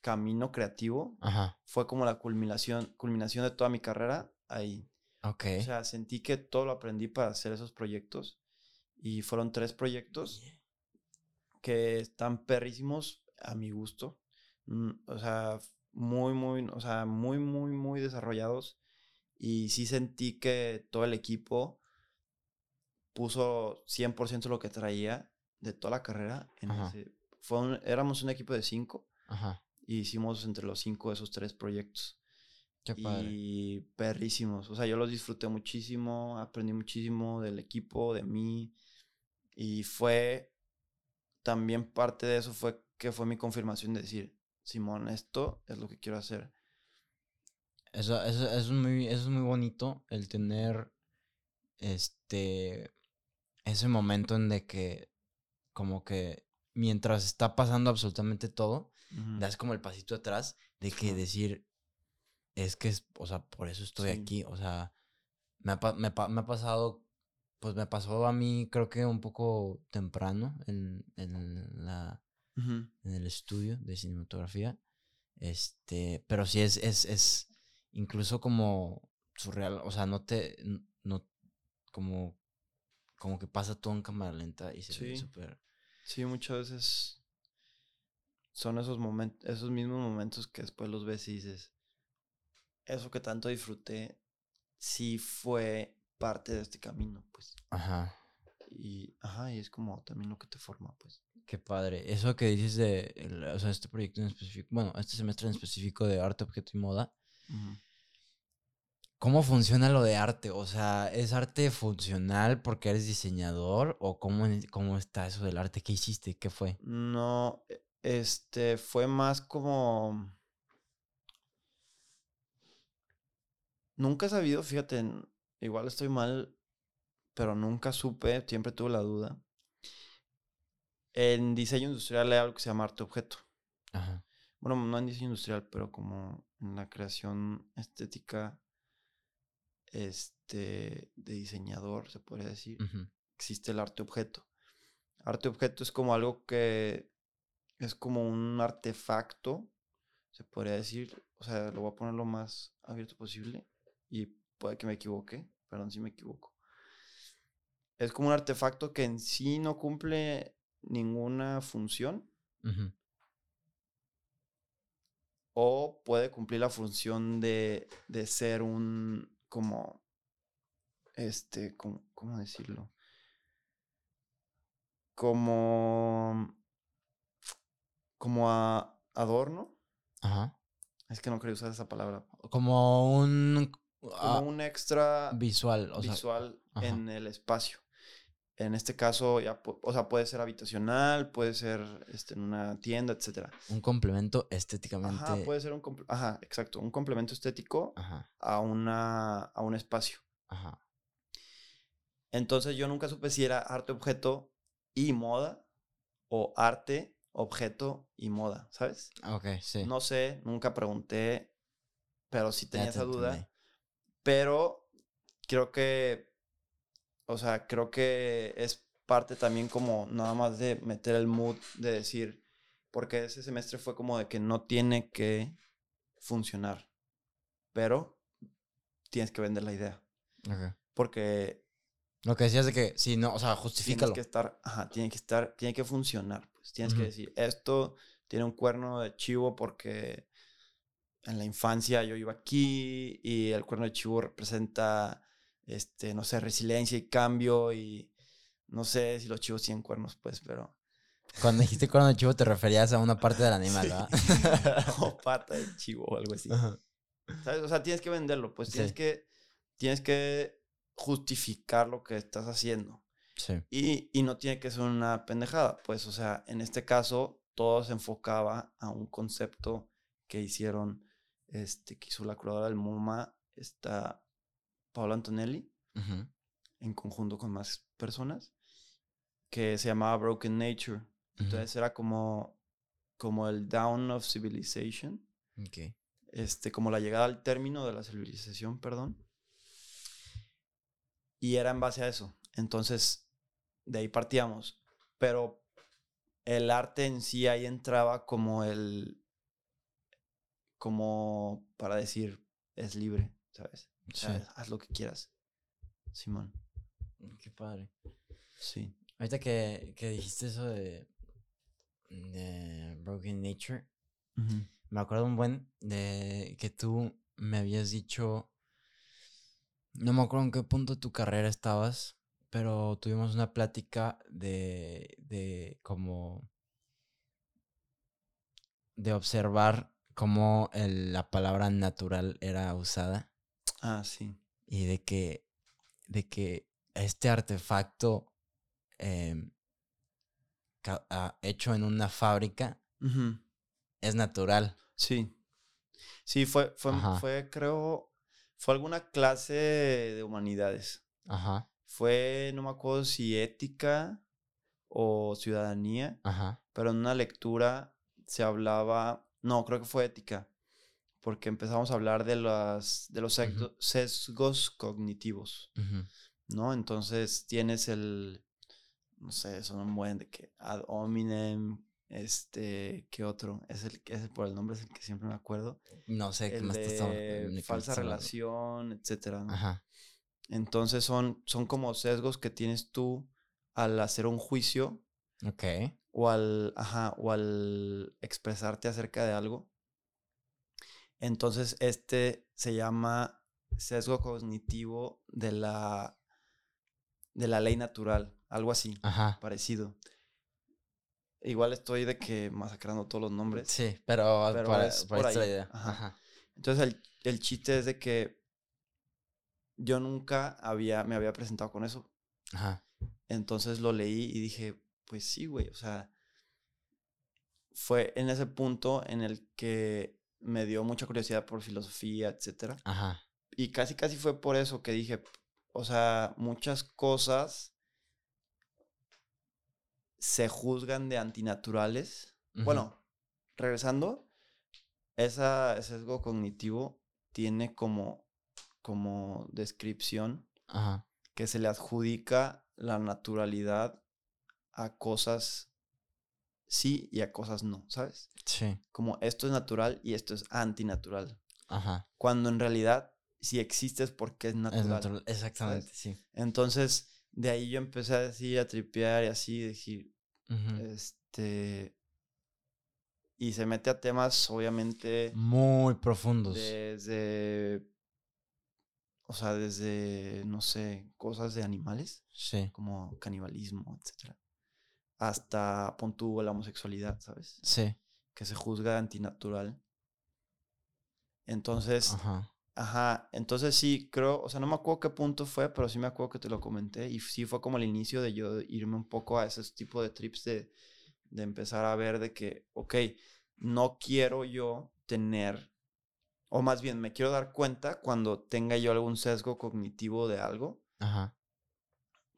camino creativo, fue como la culminación, culminación de toda mi carrera ahí. Ok. O sea, sentí que todo lo aprendí para hacer esos proyectos. Y fueron tres proyectos que están perrísimos a mi gusto. Mm, o sea, muy, muy, o sea, muy, muy, muy desarrollados. Y sí sentí que todo el equipo puso 100% lo que traía de toda la carrera. En ese, fue éramos un equipo de cinco. Ajá. Y hicimos entre los cinco esos tres proyectos. Qué padre. Y perrísimos. O sea, yo los disfruté muchísimo, aprendí muchísimo del equipo, de mí. Y fue también parte de eso fue que fue mi confirmación de decir, Simón, esto es lo que quiero hacer. Eso, eso, es muy, eso es muy bonito, el tener este ese momento en de que como que mientras está pasando absolutamente todo, das como el pasito atrás de que decir, es que, es, o sea, por eso estoy aquí, o sea, me ha, me, me ha, pasado, pues me pasó a mí creo que un poco temprano en, en la en el estudio de cinematografía. Este, pero sí es, es, es incluso como surreal, o sea, no te, no, como, como que pasa todo en cámara lenta y se ve súper. Sí, muchas veces son esos momentos, esos mismos momentos que después los ves y dices, eso que tanto disfruté, sí fue parte de este camino, pues. Ajá. Y, ajá, y es como también lo que te forma, pues. Qué padre. Eso que dices de, o sea, este proyecto en específico, bueno, este semestre en específico de arte, objeto y moda. ¿Cómo funciona lo de arte? O sea, ¿es arte funcional porque eres diseñador? ¿O cómo, cómo está eso del arte? ¿Qué hiciste? ¿Qué fue? No, e, este, fue más como... Nunca he sabido, fíjate, igual estoy mal, pero nunca supe, siempre tuve la duda en diseño industrial hay algo que se llama arte objeto. Ajá. Bueno, no en diseño industrial, pero como en la creación estética este, de diseñador, se podría decir, existe el arte objeto. Arte objeto es como algo que es como un artefacto, se podría decir. O sea, lo voy a poner lo más abierto posible y puede que me equivoque, perdón si me equivoco. Es como un artefacto que en sí no cumple ninguna función. O puede cumplir la función de, de ser un, como, este, como, ¿cómo decirlo? Como, como a adorno. Ajá. Es que no quería usar esa palabra. Como un... Como ah, un extra... Visual. visual en el espacio. En este caso, ya, o sea, puede ser habitacional, puede ser este, en una tienda, etc. Un complemento estéticamente. Ajá, puede ser un Ajá, exacto. Un complemento estético A, una, a un espacio. Ajá. Entonces yo nunca supe si era arte, objeto y moda o arte, objeto y moda, ¿sabes? Ok, sí. No sé, nunca pregunté, pero sí tenía esa duda. Pero creo que o sea, creo que es parte también como nada más de meter el mood de decir, porque ese semestre fue como de que no tiene que funcionar, pero tienes que vender la idea. Porque Lo que decías de que, sí, no, o sea, justifícalo. Tiene que estar, ajá, tiene que estar, tiene que funcionar, pues. Tienes que decir, esto tiene un cuerno de chivo porque en la infancia yo iba aquí y el cuerno de chivo representa, este, no sé, resiliencia y cambio y no sé si los chivos tienen cuernos, pues, pero... Cuando dijiste cuerno de chivo te referías a una parte del animal, ¿verdad? o pata de chivo o algo así. ¿Sabes? O sea, tienes que venderlo, pues tienes que tienes que justificar lo que estás haciendo. Sí. Y, y, no tiene que ser una pendejada, pues, o sea, en este caso todo se enfocaba a un concepto que hicieron, este, que hizo la curadora del MoMA, está Paolo Antonelli, en conjunto con más personas, que se llamaba Broken Nature. Entonces era como, como el down of civilization. Okay. Este, como la llegada al término de la civilización, perdón. Y era en base a eso. Entonces, de ahí partíamos. Pero el arte en sí ahí entraba como el. como para decir, es libre, ¿sabes? Haz lo que quieras. Simón. Qué padre. Sí. Ahorita que, que dijiste eso de, de Broken Nature, me acuerdo un buen de que tú me habías dicho no me acuerdo en qué punto de tu carrera estabas, pero tuvimos una plática de, de como de observar cómo la palabra natural era usada. Ah, sí. Y de que, de que este artefacto ah, hecho en una fábrica es natural. Sí. Sí, fue, fue, fue creo, fue alguna clase de humanidades. Ajá. Fue, no me acuerdo si ética o ciudadanía. Ajá. Pero en una lectura se hablaba, no, creo que fue ética, porque empezamos a hablar de, las, de los sesgos cognitivos, ¿no? Entonces tienes el, no sé, son un buen de que ad hominem, este, ¿qué otro? Es el que es por el nombre, es el que siempre me acuerdo. No sé, el más de falsa relación, etcétera. Ajá. Entonces son, son como sesgos que tienes tú al hacer un juicio. Ok. O al, ajá, o al expresarte acerca de algo. Entonces, este se llama sesgo cognitivo de la, de la ley natural, algo así, Ajá. parecido. Igual estoy de que masacrando todos los nombres. Sí, pero, pero es por, ahí. idea. Ajá. Entonces el, el, chiste es de que yo nunca había, me había presentado con eso. Ajá. Entonces lo leí y dije, pues sí, güey, o sea, fue en ese punto en el que me dio mucha curiosidad por filosofía, etcétera. Ajá. Y casi, casi fue por eso que dije, o sea, muchas cosas se juzgan de antinaturales. Bueno, regresando, esa, ese sesgo cognitivo tiene como, como descripción que se le adjudica la naturalidad a cosas sí y a cosas no, ¿sabes? Sí. Como esto es natural y esto es antinatural. Ajá. Cuando en realidad, si existe es porque es natural. Es natural, exactamente, sí. Entonces, de ahí yo empecé a decir, a tripear y así, decir, este. Y se mete a temas, obviamente. Muy profundos. Desde. O sea, desde, no sé, cosas de animales. Sí. Como canibalismo, etc. Hasta, pon la homosexualidad, ¿sabes? Sí. Que se juzga antinatural. Entonces, Ajá. Ajá, entonces sí, creo, o sea, no me acuerdo qué punto fue, pero sí me acuerdo que te lo comenté y sí fue como el inicio de yo irme un poco a ese tipo de trips de, de empezar a ver de que, ok, no quiero yo tener, o más bien me quiero dar cuenta cuando tenga yo algún sesgo cognitivo de algo, Ajá.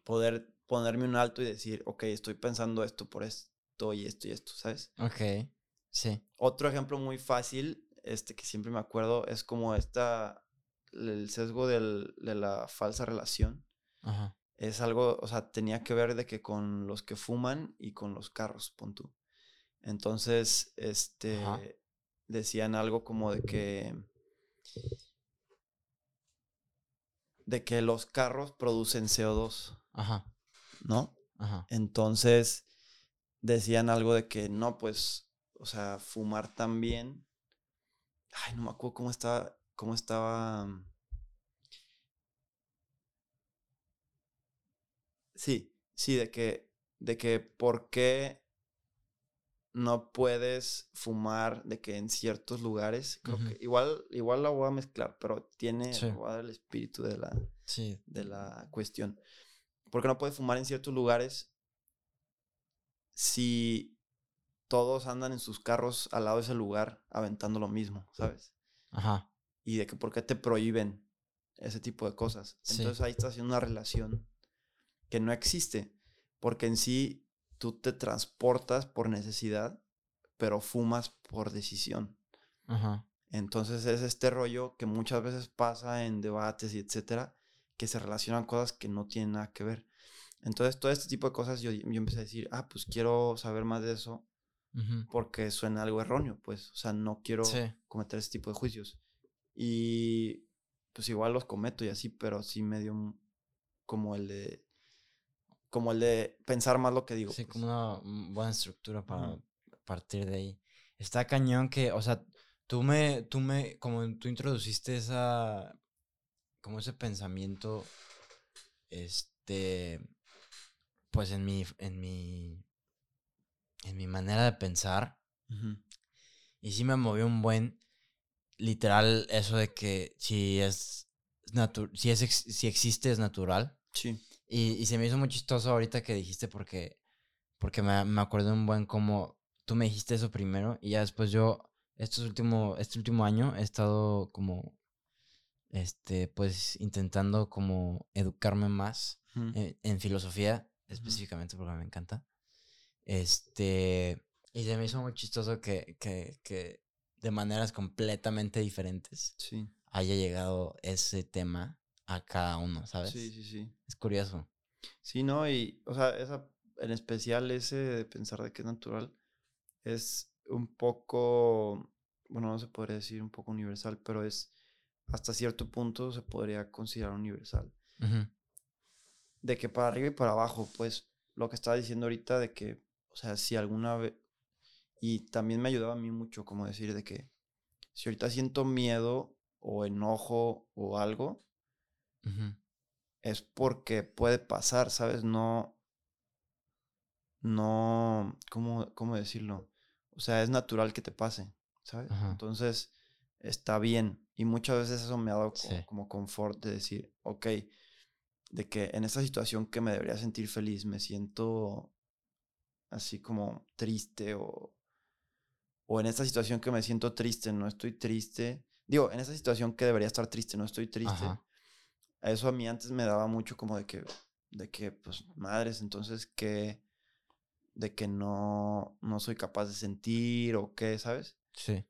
poder ponerme un alto y decir, ok, estoy pensando esto por esto y esto y esto, ¿sabes? Ok, sí. Otro ejemplo muy fácil este que siempre me acuerdo, es como esta, el sesgo del, de la falsa relación. Ajá. Es algo, o sea, tenía que ver de que con los que fuman y con los carros, pon tú. Entonces, este, decían algo como de que de que los carros producen CO2. Ajá. ¿No? Ajá. Entonces decían algo de que no, pues, o sea, fumar también. Ay, no me acuerdo cómo estaba, cómo estaba. Mm. Sí, sí, de que, de que por qué no puedes fumar de que en ciertos lugares, creo que igual, igual la voy a mezclar, pero tiene, el espíritu de la, de la cuestión. Porque no puedes fumar en ciertos lugares si todos andan en sus carros al lado de ese lugar aventando lo mismo, ¿sabes? Ajá. Y de que por qué te prohíben ese tipo de cosas. Entonces ahí estás haciendo una relación que no existe, porque en sí tú te transportas por necesidad, pero fumas por decisión. Ajá. Entonces es este rollo que muchas veces pasa en debates y etcétera, que se relacionan cosas que no tienen nada que ver. Entonces todo este tipo de cosas yo, yo empecé a decir, ah, pues quiero saber más de eso porque suena algo erróneo, pues, o sea, no quiero cometer ese tipo de juicios. Y pues igual los cometo y así, pero sí me dio como el de como el de pensar más lo que digo. Sí, pues. como una buena estructura para partir de ahí. Está cañón que, o sea, tú me, tú me, como tú introduciste esa, como ese pensamiento, este, pues en mi, en mi, en mi manera de pensar. Y sí me movió un buen, literal, eso de que si es, si, es, si existe es natural. Sí. Y, se me hizo muy chistoso ahorita que dijiste porque, porque me, me acuerdo un buen como tú me dijiste eso primero y ya después yo, estos último, este último año he estado como, este, pues intentando como educarme más en, filosofía, específicamente porque me encanta. Este, y se me hizo muy chistoso que, que, que de maneras completamente diferentes haya llegado ese tema a cada uno, ¿sabes? Sí, sí, sí. Es curioso. Sí, ¿no? Y, o sea, esa, en especial ese de pensar de que es natural, es un poco, bueno, no se podría decir un poco universal, pero es, hasta cierto punto se podría considerar universal. De que para arriba y para abajo, pues, lo que estaba diciendo ahorita de que, o sea, si alguna vez, y también me ayudaba a mí mucho como decir de que, si ahorita siento miedo o enojo o algo, es porque puede pasar, ¿sabes? No, no, ¿cómo, cómo decirlo? O sea, es natural que te pase, ¿sabes? Entonces, está bien. Y muchas veces eso me ha dado como, confort de decir, ok, de que en esta situación que me debería sentir feliz, me siento así como triste o, o en esta situación que me siento triste, no estoy triste. Digo, en esta situación que debería estar triste, no estoy triste eso a mí antes me daba mucho como de que, de que, pues, madres, entonces, que, de que no, no soy capaz de sentir o qué, ¿sabes? Sí.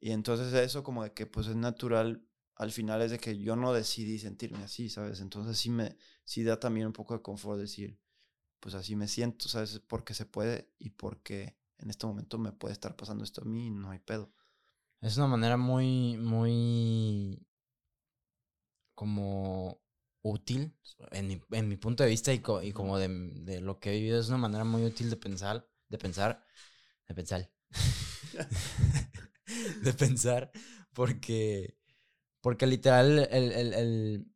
Y entonces eso como de que, pues, es natural, al final es de que yo no decidí sentirme así, ¿sabes? Entonces sí me, sí da también un poco de confort decir, pues así me siento, ¿sabes? Porque se puede y porque en este momento me puede estar pasando esto a mí y no hay pedo. Es una manera muy, muy como útil, en mi, en mi punto de vista y, y como de, de, lo que he vivido, es una manera muy útil de pensar, de pensar, de pensar, de pensar, porque, porque literal el, el, el,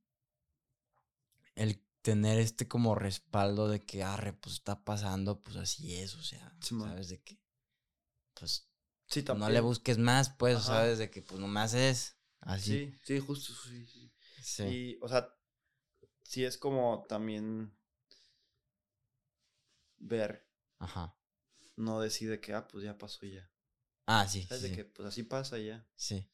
el, tener este como respaldo de que, arre, pues está pasando, pues así es, o sea, sabes de que, pues, sí, no le busques más, pues, sabes de que, pues nomás es así. Sí, sí, justo, sí, sí. Sí. Y, o sea, sí es como también ver. Ajá. No decide que, ah, pues ya pasó ya. Ah, sí. ¿Sabes? de que, pues así pasa ya. Sí.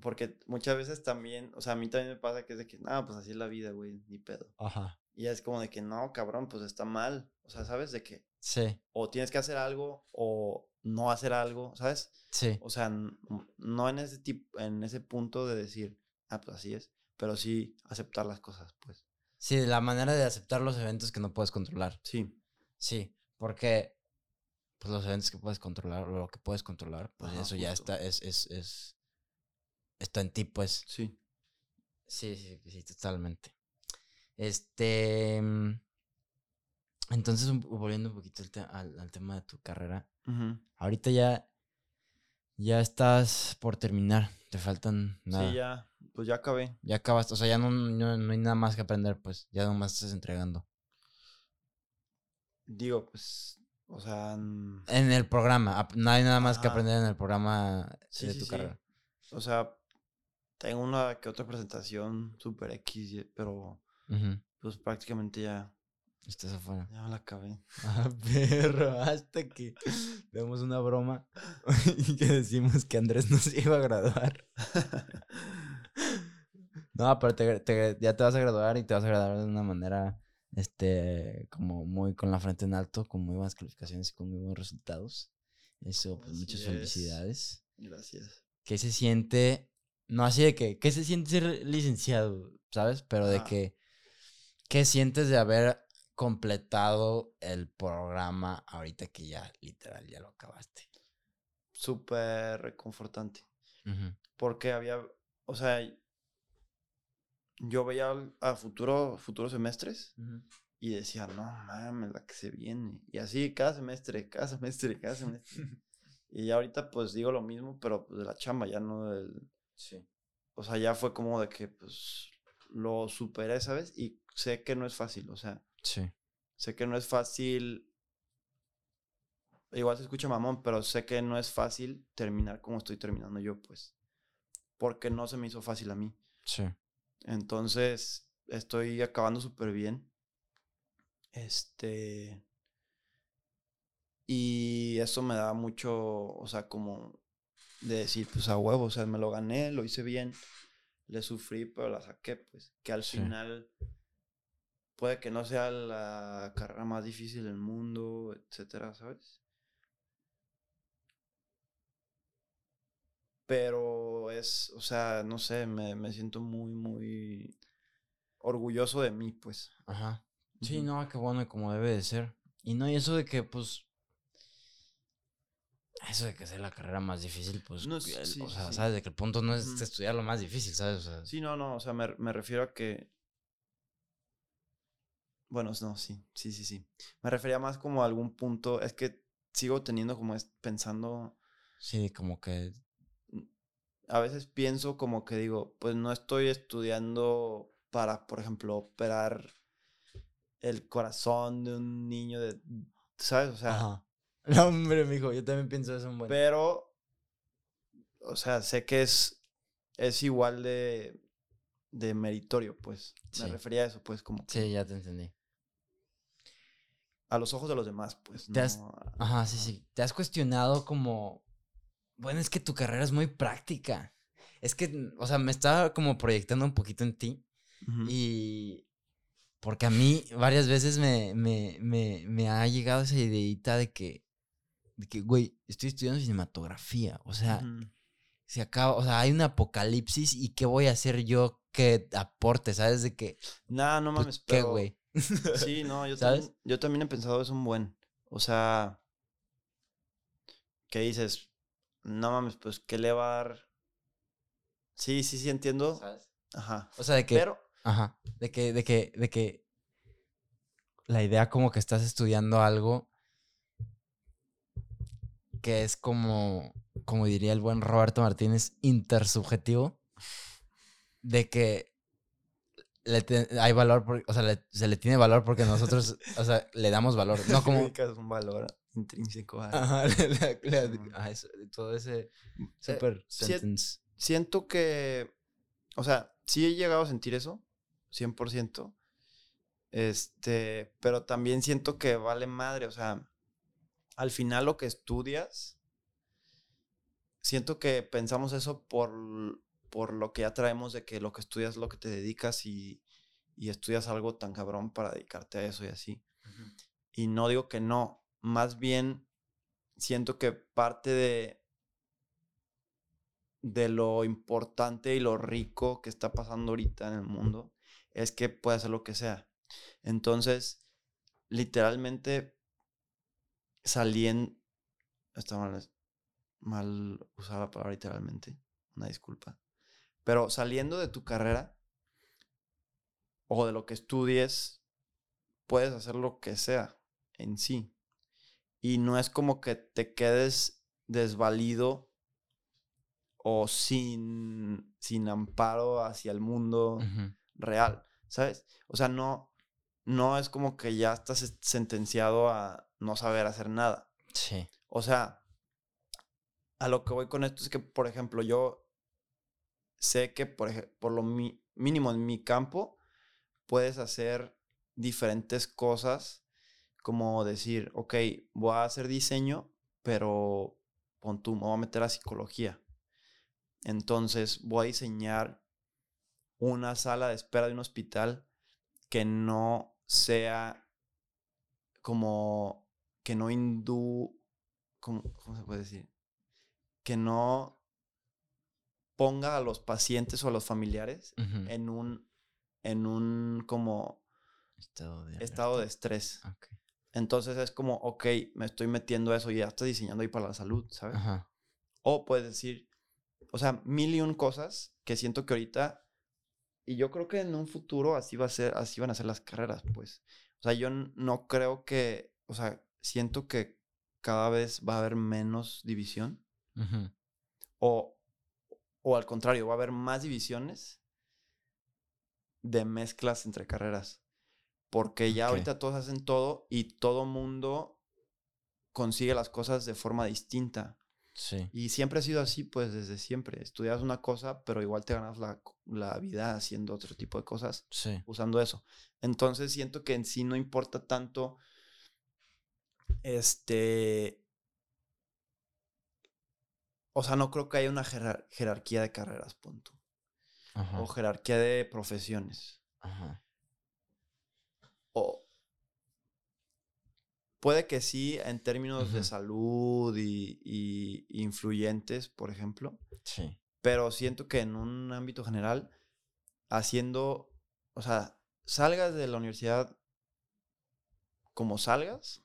Porque muchas veces también, o sea, a mí también me pasa que es de que, no, pues así es la vida, güey, ni pedo. Ajá. Y es como de que, no, cabrón, pues está mal. O sea, ¿sabes? De que. Sí. O tienes que hacer algo o no hacer algo, ¿sabes? Sí. O sea, no en ese tipo, en ese punto de decir, ah, pues así es, pero sí aceptar las cosas, pues. Sí, la manera de aceptar los eventos que no puedes controlar. Sí. Sí, porque pues los eventos que puedes controlar, o lo que puedes controlar, pues eso ya está, es, es, es, está en ti, pues. Sí. Sí, sí, sí, totalmente. Este. Mm, entonces, volviendo un poquito al, tema de tu carrera. Ahorita ya. Ya estás por terminar. Te faltan nada. Sí, ya. Pues ya acabé. Ya acabaste. O sea, ya no, no, hay nada más que aprender, pues. Ya nomás estás entregando. Digo, pues. O sea. En el programa. No hay nada más que aprender en el programa de tu carrera. O sea, tengo una que otra presentación super X, pero pues prácticamente ya. Estás afuera. Ya me la acabé. Ah, perro, hasta que vemos una broma y que decimos que Andrés no se iba a graduar. no, pero ya te vas a graduar y te vas a graduar de una manera, este, como muy con la frente en alto, con muy buenas calificaciones y con muy buenos resultados. Eso, pues muchas felicidades. Gracias. ¿Qué se siente no así de que, ¿qué se siente ser licenciado? ¿Sabes? Pero de que, ¿qué sientes de haber completado el programa ahorita que ya literal ya lo acabaste? Súper reconfortante. Porque había, o sea, yo veía a futuro, futuros semestres y decía, no mames, la que se viene. Y así cada semestre, cada semestre, cada semestre. y ya ahorita pues digo lo mismo, pero pues, de la chamba, ya no del Sí. O sea, ya fue como de que, pues, lo superé, ¿sabes? Y sé que no es fácil, o sea. Sí. Sé que no es fácil. Igual se escucha mamón, pero sé que no es fácil terminar como estoy terminando yo, pues. Porque no se me hizo fácil a mí. Sí. Entonces, estoy acabando súper bien. Este. Y eso me da mucho, o sea, como de decir, pues a huevo, o sea, me lo gané, lo hice bien, le sufrí, pero la saqué, pues, que al final puede que no sea la carrera más difícil del mundo, etcétera, ¿sabes? Pero es, o sea, no sé, me, me siento muy, muy orgulloso de mí, pues. Ajá. Sí, no, qué bueno, como debe de ser. Y no, y eso de que, pues, eso de que sea la carrera más difícil, pues, o sea, ¿sabes? De que el punto no es estudiar lo más difícil, ¿sabes? O sea, sí, no, no, o sea, me, me refiero a que... Bueno, no, sí, sí, sí, sí. Me refería más como a algún punto, es que sigo teniendo como es pensando... Sí, como que... A veces pienso como que digo, pues no estoy estudiando para, por ejemplo, operar el corazón de un niño de... ¿Sabes? O sea... No, hombre, mijo, yo también pienso eso un buen. Pero, o sea, sé que es, es igual de, de meritorio, pues. Me refería a eso, pues, como. Sí, ya te entendí. A los ojos de los demás, pues. Ajá, sí, sí. Te has cuestionado como. Bueno, es que tu carrera es muy práctica. Es que, o sea, me estaba como proyectando un poquito en ti. Y. Porque a mí varias veces me, me, me, me ha llegado esa ideita de que de que, güey, estoy estudiando cinematografía. O sea, se acaba, o sea, hay un apocalipsis y qué voy a hacer yo que aporte, ¿sabes? De que. Nah, no pues, mames, ¿Qué, güey? sí, no, yo, También, yo también he pensado eso un buen. O sea, ¿qué dices? No mames, pues, ¿qué le va a dar? Sí, sí, sí, entiendo. ¿Sabes? Ajá. O sea, de que. Pero. Ajá. De que, de que, de que. La idea como que estás estudiando algo que es como, como diría el buen Roberto Martínez, intersubjetivo, de que le hay valor, o sea, se le tiene valor porque nosotros, o sea, le damos valor, no como... un valor intrínseco a... todo ese eh, super sentence. Siento que, o sea, sí he llegado a sentir eso, 100%, este, pero también siento que vale madre, o sea, al final lo que estudias, siento que pensamos eso por, por lo que ya traemos de que lo que estudias es lo que te dedicas y, estudias algo tan cabrón para dedicarte a eso y así. Y no digo que no, más bien siento que parte de, de lo importante y lo rico que está pasando ahorita en el mundo es que puede hacer lo que sea. Entonces, literalmente saliendo. Está mal, mal usada la palabra literalmente. Una disculpa. Pero saliendo de tu carrera, o de lo que estudies, puedes hacer lo que sea en sí. Y no es como que te quedes desvalido o sin, sin amparo hacia el mundo real, ¿sabes? O sea, no, no es como que ya estás sentenciado a no saber hacer nada. Sí. O sea, a lo que voy con esto es que, por ejemplo, yo sé que por, por lo mínimo en mi campo puedes hacer diferentes cosas, como decir, ok, voy a hacer diseño, pero pon tú, me voy a meter a psicología. Entonces voy a diseñar una sala de espera de un hospital que no sea como que no hindú, ¿cómo, se puede decir? Que no ponga a los pacientes o a los familiares en un, en un como estado de, estado de estrés. Entonces es como, ok, me estoy metiendo eso y ya estoy diseñando ahí para la salud, ¿sabes? O puedes decir, o sea, mil y un cosas que siento que ahorita, y yo creo que en un futuro así va a ser, así van a ser las carreras, pues. O sea, yo no creo que, o sea, siento que cada vez va a haber menos división. o, o al contrario, va a haber más divisiones de mezclas entre carreras. Porque ya ahorita todos hacen todo y todo mundo consigue las cosas de forma distinta. Sí. Y siempre ha sido así, pues desde siempre. Estudias una cosa, pero igual te ganas la, la vida haciendo otro tipo de cosas. Sí. Usando eso. Entonces siento que en sí no importa tanto. Este. O sea, no creo que haya una jerarquía de carreras, punto. O jerarquía de profesiones. Ajá. O, Puede que sí, en términos de salud y, influyentes, por ejemplo. Sí. Pero siento que en un ámbito general, haciendo, o sea, salgas de la universidad como salgas,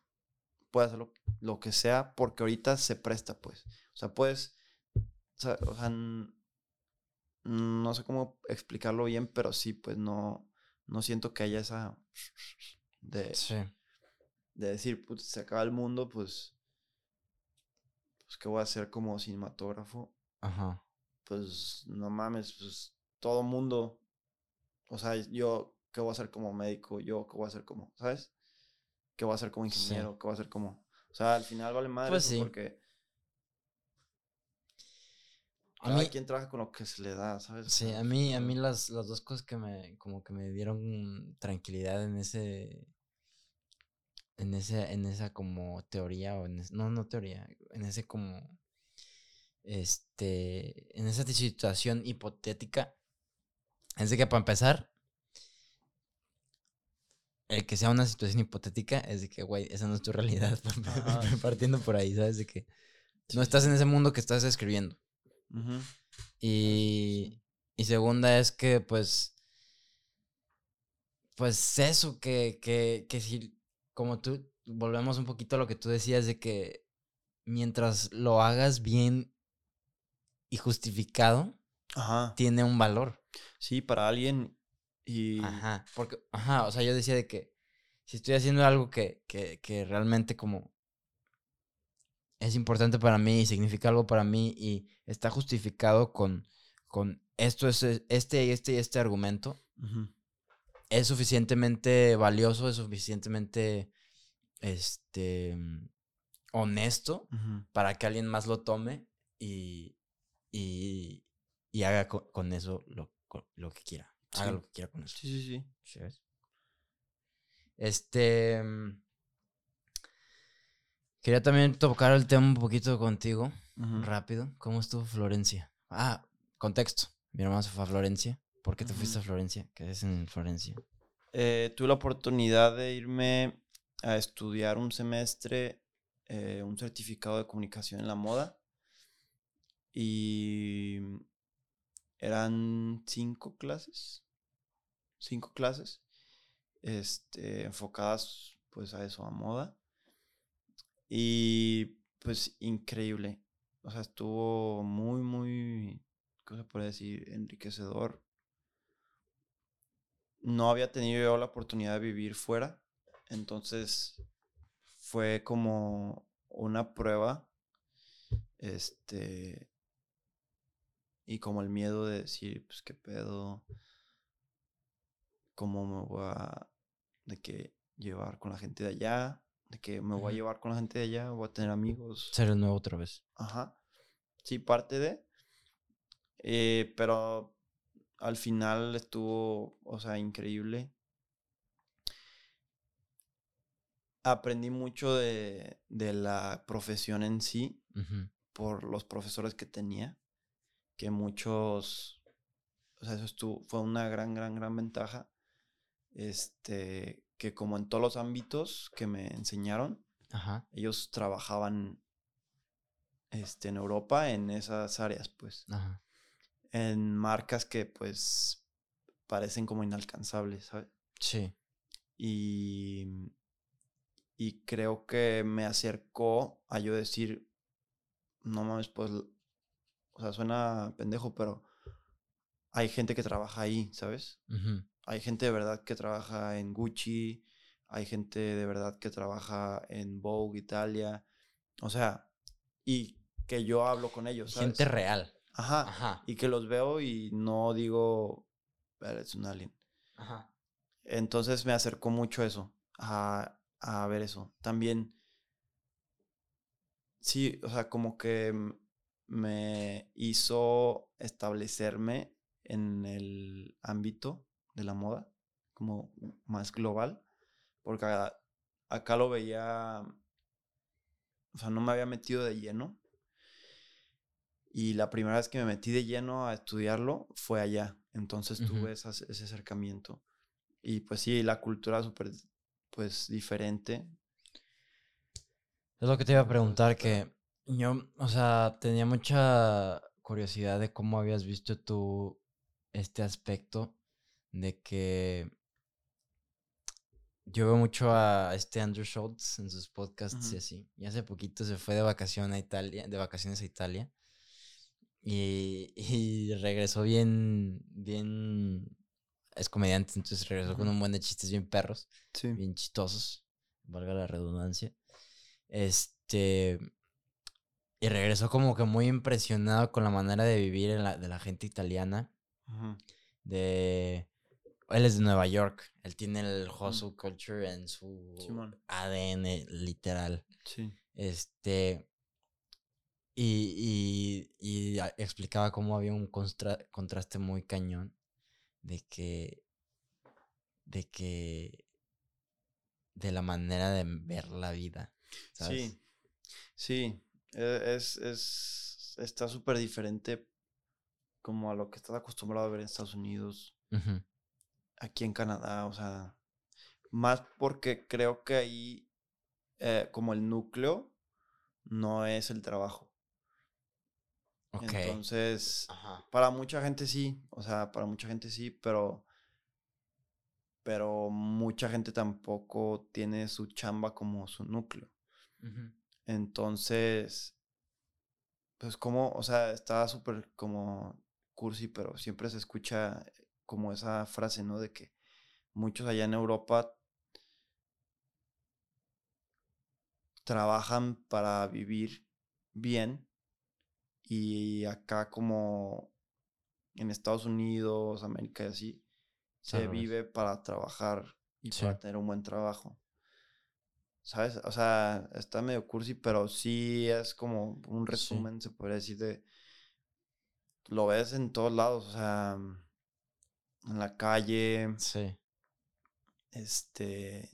puedes hacer lo, que sea, porque ahorita se presta, pues. O sea, puedes, o sea, no sé cómo explicarlo bien, pero sí, pues no, no siento que haya esa de... Sí de decir, pues se acaba el mundo, pues, pues, ¿qué voy a hacer como cinematógrafo? Ajá. Pues, no mames, pues, todo mundo, o sea, yo, ¿qué voy a hacer como médico? Yo, ¿qué voy a hacer como, ¿sabes? ¿Qué voy a hacer como ingeniero? ¿Qué voy a hacer como, o sea, al final vale madre pues porque... A mí, quien trabaja con lo que se le da, ¿sabes? Sí, a mí, a mí las, las dos cosas que me, como que me dieron tranquilidad en ese, en, ese, en esa como teoría, o en no, no teoría, en ese como, este, en esa situación hipotética, es de que para empezar, el que sea una situación hipotética es de que, güey, esa no es tu realidad, partiendo por ahí, ¿sabes? De que no estás en ese mundo que estás escribiendo. y, y segunda es que, pues, pues eso, que, que, que si como tú, volvemos un poquito a lo que tú decías de que mientras lo hagas bien y justificado, tiene un valor. Sí, para alguien y... Ajá, porque, ajá, o sea, yo decía de que si estoy haciendo algo que, que, que realmente como es importante para mí y significa algo para mí y está justificado con, con esto, es, este y este y este argumento, es suficientemente valioso, es suficientemente este honesto para que alguien más lo tome y, y, y haga con, eso lo, lo, que quiera. Haga lo que quiera con eso. Sí, sí, sí. Este. Mm, quería también tocar el tema un poquito contigo, rápido. ¿Cómo estuvo Florencia? Ah, contexto. Mi hermano se fue a Florencia. ¿Por qué te fuiste a Florencia? ¿Qué es en Florencia? Eh, tuve la oportunidad de irme a estudiar un semestre, eh, un certificado de comunicación en la moda. Y eran cinco clases, cinco clases, este, enfocadas pues a eso, a moda. Y pues increíble. O sea, estuvo muy, muy, ¿qué se puede decir? Enriquecedor no había tenido yo la oportunidad de vivir fuera. Entonces fue como una prueba. Este. Y como el miedo de decir, pues qué pedo. ¿Cómo me voy a. de que llevar con la gente de allá? De que me voy a llevar con la gente de allá, voy a tener amigos. Ser el nuevo otra vez. Ajá. Sí, parte de. Eh, pero al final estuvo, o sea, increíble. Aprendí mucho de, la profesión en sí por los profesores que tenía, que muchos, o sea, eso estuvo, fue una gran, gran, gran ventaja. Este, que como en todos los ámbitos que me enseñaron, ellos trabajaban este, en Europa en esas áreas, pues. En marcas que, pues, parecen como inalcanzables, ¿sabes? Sí. Y, y creo que me acercó a yo decir, no mames, pues, o sea, suena pendejo, pero hay gente que trabaja ahí, ¿sabes? Hay gente de verdad que trabaja en Gucci, hay gente de verdad que trabaja en Vogue Italia, o sea, y que yo hablo con ellos. ¿sabes? Gente real. Ajá. Ajá. Y que los veo y no digo, es un alien. Ajá. Entonces me acercó mucho eso, a, a ver eso. También, sí, o sea, como que me hizo establecerme en el ámbito de la moda, como más global, porque acá lo veía, o sea, no me había metido de lleno, y la primera vez que me metí de lleno a estudiarlo fue allá. Entonces tuve ese acercamiento. Y pues sí, la cultura súper, pues, diferente. Es lo que te iba a preguntar, que yo, o sea, tenía mucha curiosidad de cómo habías visto tú este aspecto de que yo veo mucho a este Andrew Schultz en sus podcasts y así. Y hace poquito se fue de vacación a Italia, de vacaciones a Italia. Y, regresó bien, bien, es comediante, entonces regresó con un buen de chistes bien perros, bien chistosos, valga la redundancia. Este, y regresó como que muy impresionado con la manera de vivir de la gente italiana. De, él es de Nueva York, él tiene el hustle culture en su ADN literal. Sí. Este, y, y, explicaba cómo había un contraste muy cañón de que, de que, de la manera de ver la vida. Sí, sí, e, es, es, está súper diferente como a lo que estás acostumbrado a ver en Estados Unidos, aquí en Canadá, o sea, más porque creo que ahí eh, como el núcleo no es el trabajo. Entonces, para mucha gente sí, o sea, para mucha gente sí, pero pero mucha gente tampoco tiene su chamba como su núcleo. Entonces, pues como, o sea, está súper como cursi, pero siempre se escucha como esa frase, ¿no? De que muchos allá en Europa trabajan para vivir bien y acá como en Estados Unidos, América y así, se vive para trabajar y para tener un buen trabajo. ¿Sabes? O sea, está medio cursi, pero sí es como un resumen, se podría decir, de... Lo ves en todos lados, o sea, en la calle. Sí. Este,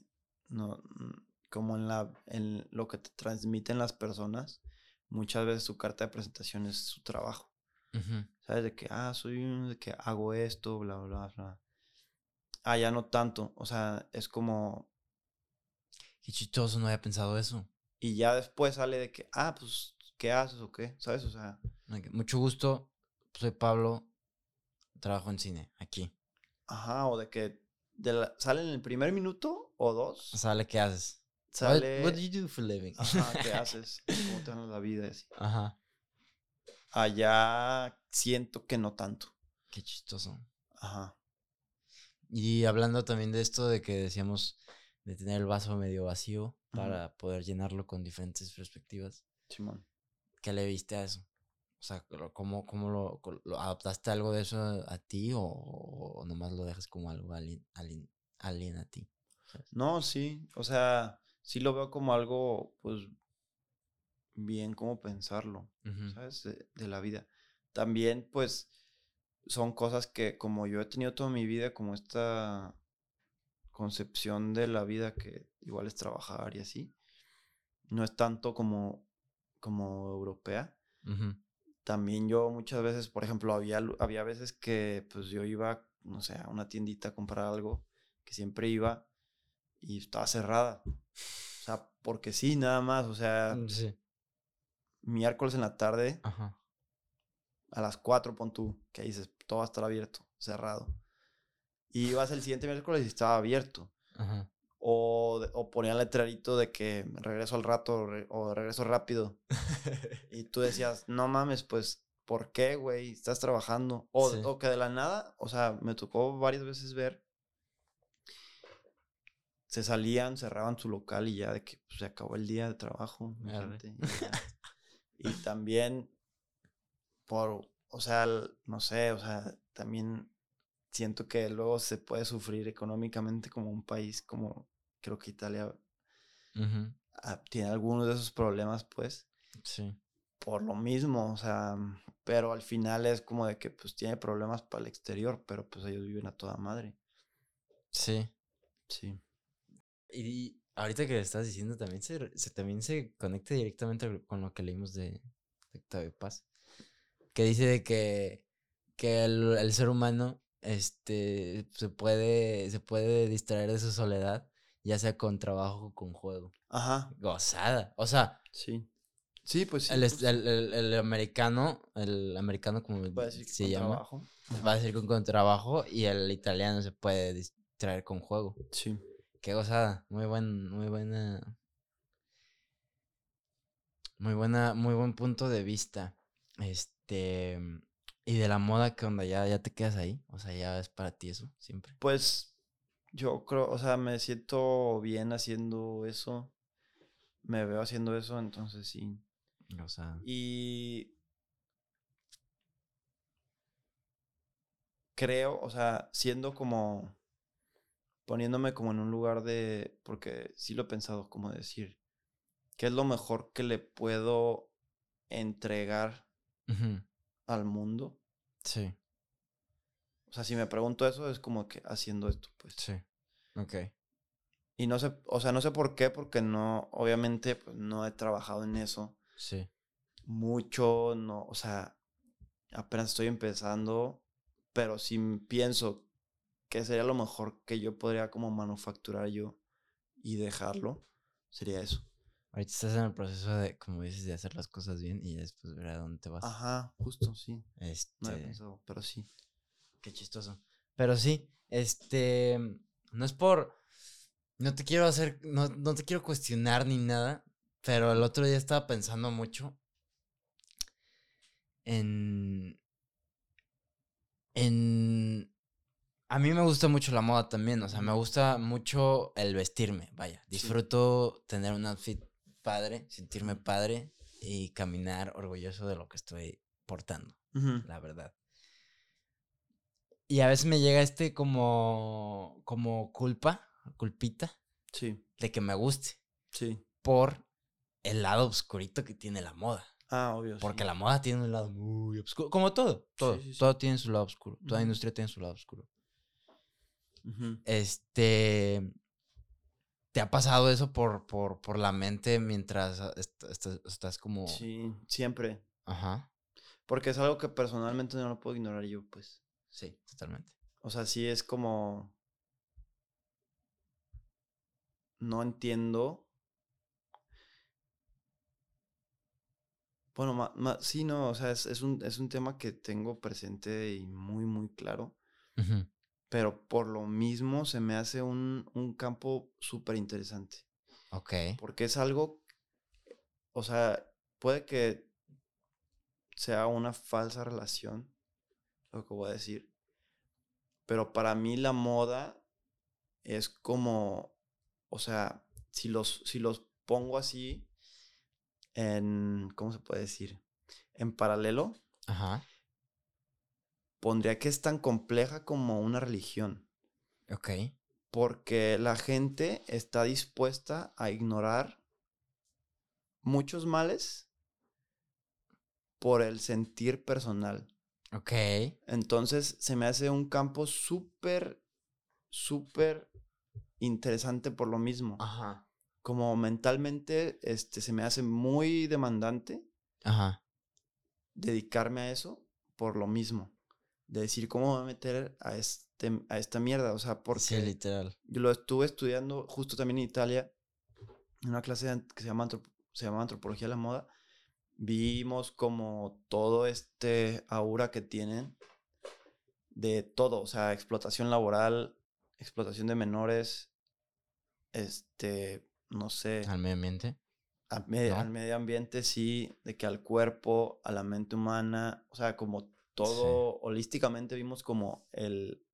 no, como en la, en lo que te transmiten las personas muchas veces su carta de presentación es su trabajo. ¿Sabes? De que, ah, soy un, de que hago esto, bla, bla, bla. Ah, ya no tanto. O sea, es como. Qué chistoso, no había pensado eso. Y ya después sale de que, ah, pues, ¿qué haces o qué? ¿Sabes? O sea. Mucho gusto. Soy Pablo. Trabajo en cine, aquí. Ajá, o de que de sale en el primer minuto o dos. Sale, ¿qué haces? Sale... What, do you do for living? Ajá, ¿qué haces? ¿Cómo te la vida? Así. Ajá. Allá siento que no tanto. Qué chistoso. Ajá. Y hablando también de esto de que decíamos de tener el vaso medio vacío para poder llenarlo con diferentes perspectivas. Simón. ¿Qué le viste a eso? O sea, ¿cómo, cómo lo, adaptaste algo de eso a, ti o, nomás lo dejas como algo alien, alien, a ti? No, sí, o sea, sí lo veo como algo, pues, bien como pensarlo, ¿sabes? De, la vida. También, pues, son cosas que como yo he tenido toda mi vida, como esta concepción de la vida que igual es trabajar y así, no es tanto como, como europea. También yo muchas veces, por ejemplo, había, había veces que pues yo iba, no sé, a una tiendita a comprar algo, que siempre iba y estaba cerrada. O sea, porque sí, nada más, o sea, mm, miércoles en la tarde, a las 4, pon tú, que dices, todo va a estar abierto, cerrado. Y ibas el siguiente miércoles y estaba abierto. O, o ponía el letrerito de que regreso al rato o regreso rápido. y tú decías, no mames, pues, ¿por qué, güey? Estás trabajando. O, o que de la nada, o sea, me tocó varias veces ver se salían, cerraban su local y ya de que pues, se acabó el día de trabajo. y, también por, o sea, no sé, o sea, también siento que luego se puede sufrir económicamente como un país como creo que Italia tiene algunos de esos problemas, pues. Sí. Por lo mismo, o sea, pero al final es como de que pues tiene problemas para el exterior, pero pues ellos viven a toda madre. Sí. Sí. Y ahorita que estás diciendo, también se, también se conecta directamente con lo que leímos de, de Octavio Paz. Que dice de que, que el, ser humano este, se, puede, se puede distraer de su soledad, ya sea con trabajo o con juego. Ajá. Gozada. O sea. Sí. Sí, pues sí. El, pues el, americano, el americano como se llama, trabajo. va a decir con, con trabajo y el italiano se puede distraer con juego. Sí. Qué gozada. Muy buen, muy buena. Muy buena, muy buen punto de vista. Este. Y de la moda, ¿qué onda? ¿Ya, ya te quedas ahí? O sea, ya es para ti eso, siempre. Pues yo creo, o sea, me siento bien haciendo eso. Me veo haciendo eso, entonces sí. O sea. Y. Creo, o sea, siendo como poniéndome como en un lugar de, porque sí lo he pensado, como decir, ¿qué es lo mejor que le puedo entregar al mundo? Sí. O sea, si me pregunto eso, es como que haciendo esto, pues. Sí. Ok. Y no sé, o sea, no sé por qué, porque no, obviamente, pues no he trabajado en eso. Sí. Mucho, no, o sea, apenas estoy empezando, pero si pienso que sería lo mejor que yo podría como manufacturar yo y dejarlo, sería eso. Ahorita estás en el proceso de, como dices, de hacer las cosas bien y después ver a dónde te vas. Ajá, justo, sí. Este... No había pensado, pero sí. Qué chistoso. Pero sí, este, no es por, no te quiero hacer, no, no te quiero cuestionar ni nada, pero el otro día estaba pensando mucho en, en a mí me gusta mucho la moda también, o sea, me gusta mucho el vestirme, vaya. Disfruto tener un outfit padre, sentirme padre y caminar orgulloso de lo que estoy portando, la verdad. Y a veces me llega este como, como culpa, culpita, sí. de que me guste. Sí. Por el lado oscurito que tiene la moda. Ah, obvio. Porque la moda tiene un lado muy oscuro. Como todo, todo. todo tiene su lado oscuro. Toda industria tiene su lado oscuro. Este. ¿Te ha pasado eso por, por, por la mente mientras estás como. Sí, siempre. Ajá. Porque es algo que personalmente no lo puedo ignorar yo, pues. Sí, totalmente. O sea, sí es como. No entiendo. Bueno, sí, no, o sea, es, un, es un tema que tengo presente y muy, muy claro pero por lo mismo se me hace un, un campo súper interesante. Ok. Porque es algo, o sea, puede que sea una falsa relación, lo que voy a decir, pero para mí la moda es como, o sea, si los, si los pongo así en, ¿cómo se puede decir? En paralelo, Ajá. Pondría que es tan compleja como una religión. Ok. Porque la gente está dispuesta a ignorar muchos males por el sentir personal. Ok. Entonces se me hace un campo súper, súper interesante por lo mismo. Ajá. Como mentalmente este, se me hace muy demandante. Ajá. Dedicarme a eso por lo mismo. De decir cómo voy a meter a, este, a esta mierda. O sea, porque. Sí, literal. Yo lo estuve estudiando justo también en Italia. En una clase que se llama, se llama Antropología de la Moda vimos como todo este aura que tienen de todo, o sea, explotación laboral, explotación de menores, este, no sé. Al medio ambiente. Al, medio ambiente, sí, de que al cuerpo, a la mente humana, o sea, como todo, holísticamente vimos como el,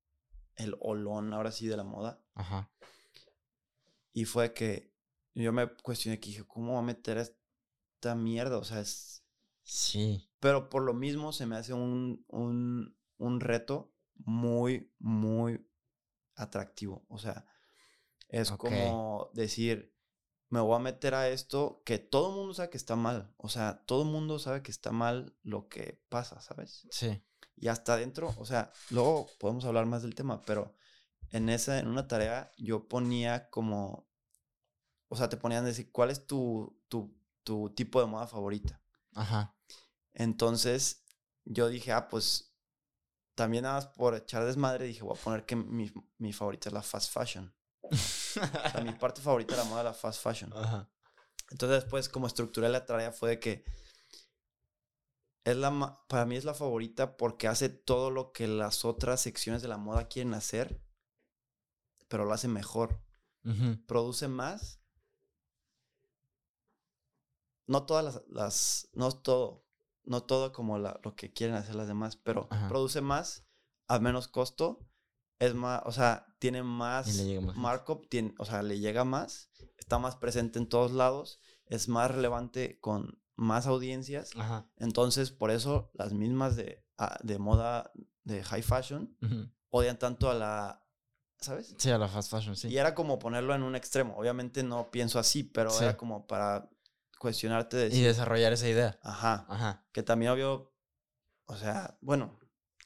el olón, ahora sí, de la moda. Ajá. Y fue que yo me cuestioné que dije, ¿cómo va a meter mierda, o sea, es... Sí. Pero por lo mismo se me hace un, un, un reto muy, muy atractivo. O sea, es como decir, me voy a meter a esto que todo el mundo sabe que está mal. O sea, todo el mundo sabe que está mal lo que pasa, ¿sabes? Sí. Y hasta adentro, o sea, luego podemos hablar más del tema, pero en esa, en una tarea, yo ponía como, o sea, te ponían a decir, ¿cuál es tu, tu tu tipo de moda favorita. Ajá. Entonces yo dije, ah, pues también nada más por echar desmadre, dije, voy a poner que mi, mi favorita es la fast fashion. o sea, mi parte favorita de la moda la fast fashion. Ajá. Entonces después como estructuré la tarea fue de que es la, para mí es la favorita porque hace todo lo que las otras secciones de la moda quieren hacer, pero lo hace mejor. Produce más no todas las, no todo, no todo como lo que quieren hacer las demás, pero produce más a menos costo, es más, o sea, tiene más, markup, tiene, o sea, le llega más, está más presente en todos lados, es más relevante con más audiencias. Entonces, por eso las mismas de, ah, de moda de high fashion odian tanto a la ¿sabes? Sí, a la fast fashion, sí. Y era como ponerlo en un extremo. Obviamente no pienso así, pero era como para cuestionarte de... y desarrollar esa idea. Ajá. Ajá. Que también obvio, o sea, bueno,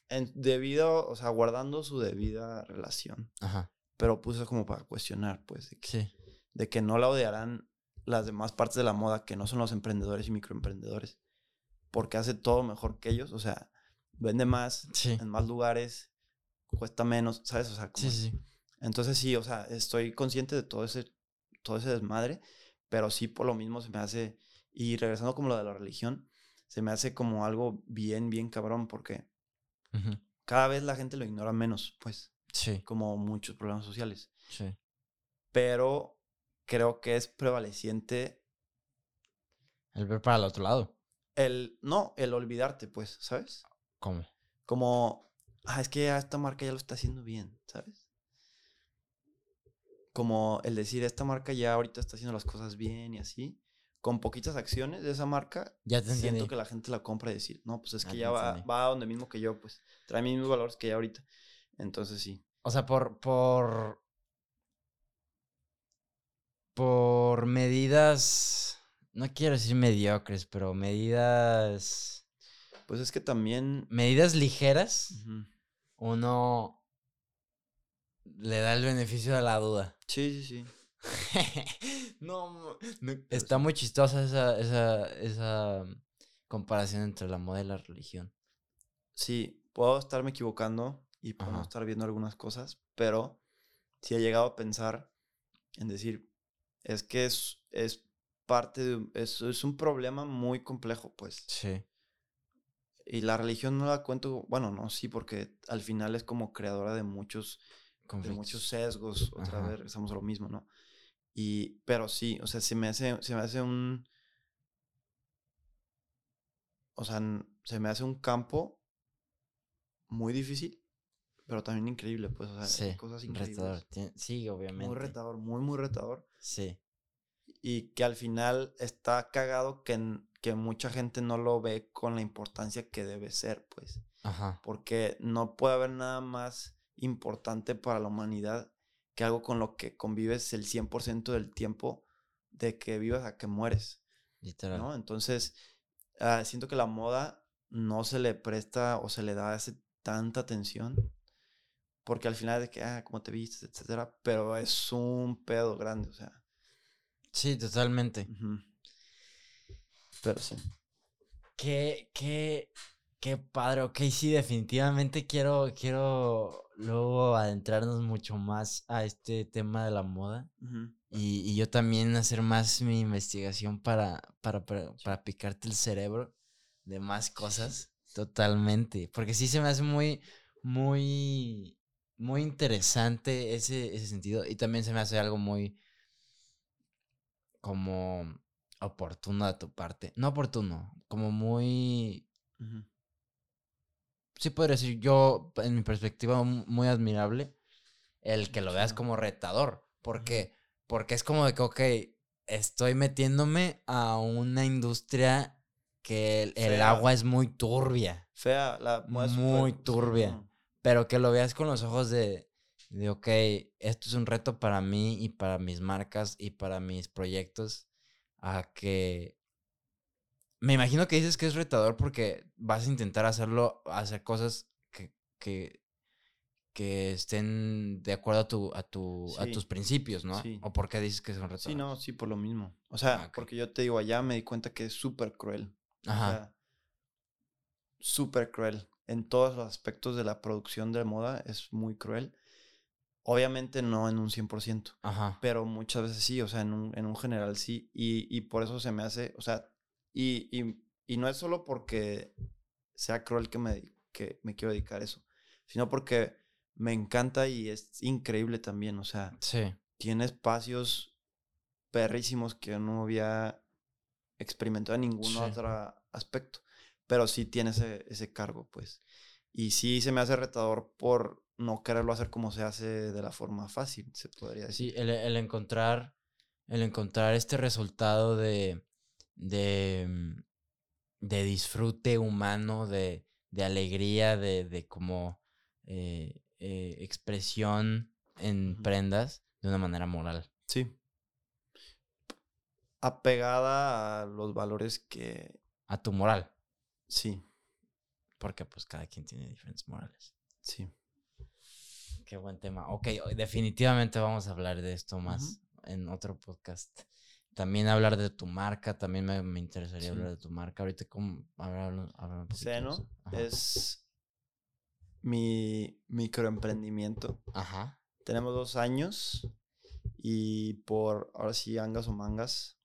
en, debido, o sea, guardando su debida relación. Ajá. Pero puse como para cuestionar, pues, de que, sí. de que no la odiarán las demás partes de la moda, que no son los emprendedores y microemprendedores, porque hace todo mejor que ellos, o sea, vende más en más lugares, cuesta menos, ¿sabes? O sea, como, sí, sí. Entonces sí, o sea, estoy consciente de todo ese, todo ese desmadre pero sí por lo mismo se me hace, y regresando como lo de la religión, se me hace como algo bien, bien cabrón, porque cada vez la gente lo ignora menos, pues. Sí. Como muchos problemas sociales. Sí. Pero creo que es prevaleciente. El ver para el otro lado. El, no, el olvidarte, pues, ¿sabes? ¿Cómo? Como, ah, es que esta marca ya lo está haciendo bien, ¿sabes? como el decir, esta marca ya ahorita está haciendo las cosas bien y así, con poquitas acciones de esa marca, ya te siento que la gente la compra y decir, no, pues es que ya, va, va, a donde mismo que yo, pues trae mismos valores que ya ahorita. Entonces sí. O sea, por, por, por medidas, no quiero decir mediocres, pero medidas... Pues es que también... Medidas ligeras, uno le da el beneficio de la duda. Sí, sí, sí. no, está muy chistosa esa, esa, esa comparación entre la moda y la religión. Sí, puedo estarme equivocando y puedo estar viendo algunas cosas, pero sí he llegado a pensar en decir, es que es, es parte de, es, es un problema muy complejo, pues. Sí. Y la religión no la cuento, bueno, no, sí, porque al final es como creadora de muchos de muchos sesgos, otra vez regresamos a lo mismo, ¿no? Y, pero sí, o sea, se me hace, se me hace un, o sea, se me hace un campo muy difícil, pero también increíble, pues, o sea, cosas increíbles. Retador. Sí, obviamente. Muy retador, muy, muy retador. Sí. Y que al final está cagado que, que mucha gente no lo ve con la importancia que debe ser, pues. Ajá. Porque no puede haber nada más importante para la humanidad que algo con lo que convives el 100% del tiempo de que vivas a que mueres. Literal. ¿no? Entonces, ah, siento que la moda no se le presta o se le da ese, tanta atención porque al final de que, ah, cómo te vistes, etcétera, pero es un pedo grande, o sea. Sí, totalmente. Pero sí. Qué, qué, qué padre. Ok, sí, definitivamente quiero, quiero luego adentrarnos mucho más a este tema de la moda. y, y, yo también hacer más mi investigación para, para, para, para picarte el cerebro de más cosas. Totalmente. Porque sí se me hace muy, muy muy interesante ese, ese sentido. Y también se me hace algo muy como oportuno de tu parte. No oportuno, como muy... Sí podría decir yo, en mi perspectiva, muy admirable el que lo veas como retador. ¿Por qué? Porque es como de que, ok, estoy metiéndome a una industria que el, agua es muy turbia. Fea, la muy turbia pero que lo veas con los ojos de, de, ok, esto es un reto para mí y para mis marcas y para mis proyectos, a que... Me imagino que dices que es retador porque vas a intentar hacerlo, hacer cosas que, que, que estén de acuerdo a, tu, a, tu, a tus principios, ¿no? ¿O por qué dices que es un retador? Sí, no, sí, por lo mismo. O sea, ah, porque yo te digo, allá me di cuenta que es súper cruel. Ajá. súper cruel en todos los aspectos de la producción de moda es muy cruel. Obviamente no en un 100%, Ajá. pero muchas veces sí, o sea, en un, en un general sí. Y, y, por eso se me hace, o sea, y, y, y, no es solo porque sea cruel que me, que me quiero dedicar a eso, sino porque me encanta y es increíble también, o sea, sí. tiene espacios perrísimos que no había experimentado en ningún otro aspecto pero sí tiene ese, ese cargo, pues. Y sí se me hace retador por no quererlo hacer como se hace de la forma fácil, se podría decir. Sí, el, el encontrar, el encontrar este resultado de, de, mm, de disfrute humano, de, de alegría, de, de como eh, eh, expresión en prendas de una manera moral. Sí. Apegada a los valores que... A tu moral. Sí. Porque pues cada quien tiene diferentes morales. Sí. Qué buen tema. Ok, definitivamente vamos a hablar de esto más en otro podcast. También hablar de tu marca, también me, interesaría hablar de tu marca. Ahorita, ¿cómo? Hablar, Seno es mi microemprendimiento. Ajá. Tenemos dos años y por, ahora sí, angas o mangas,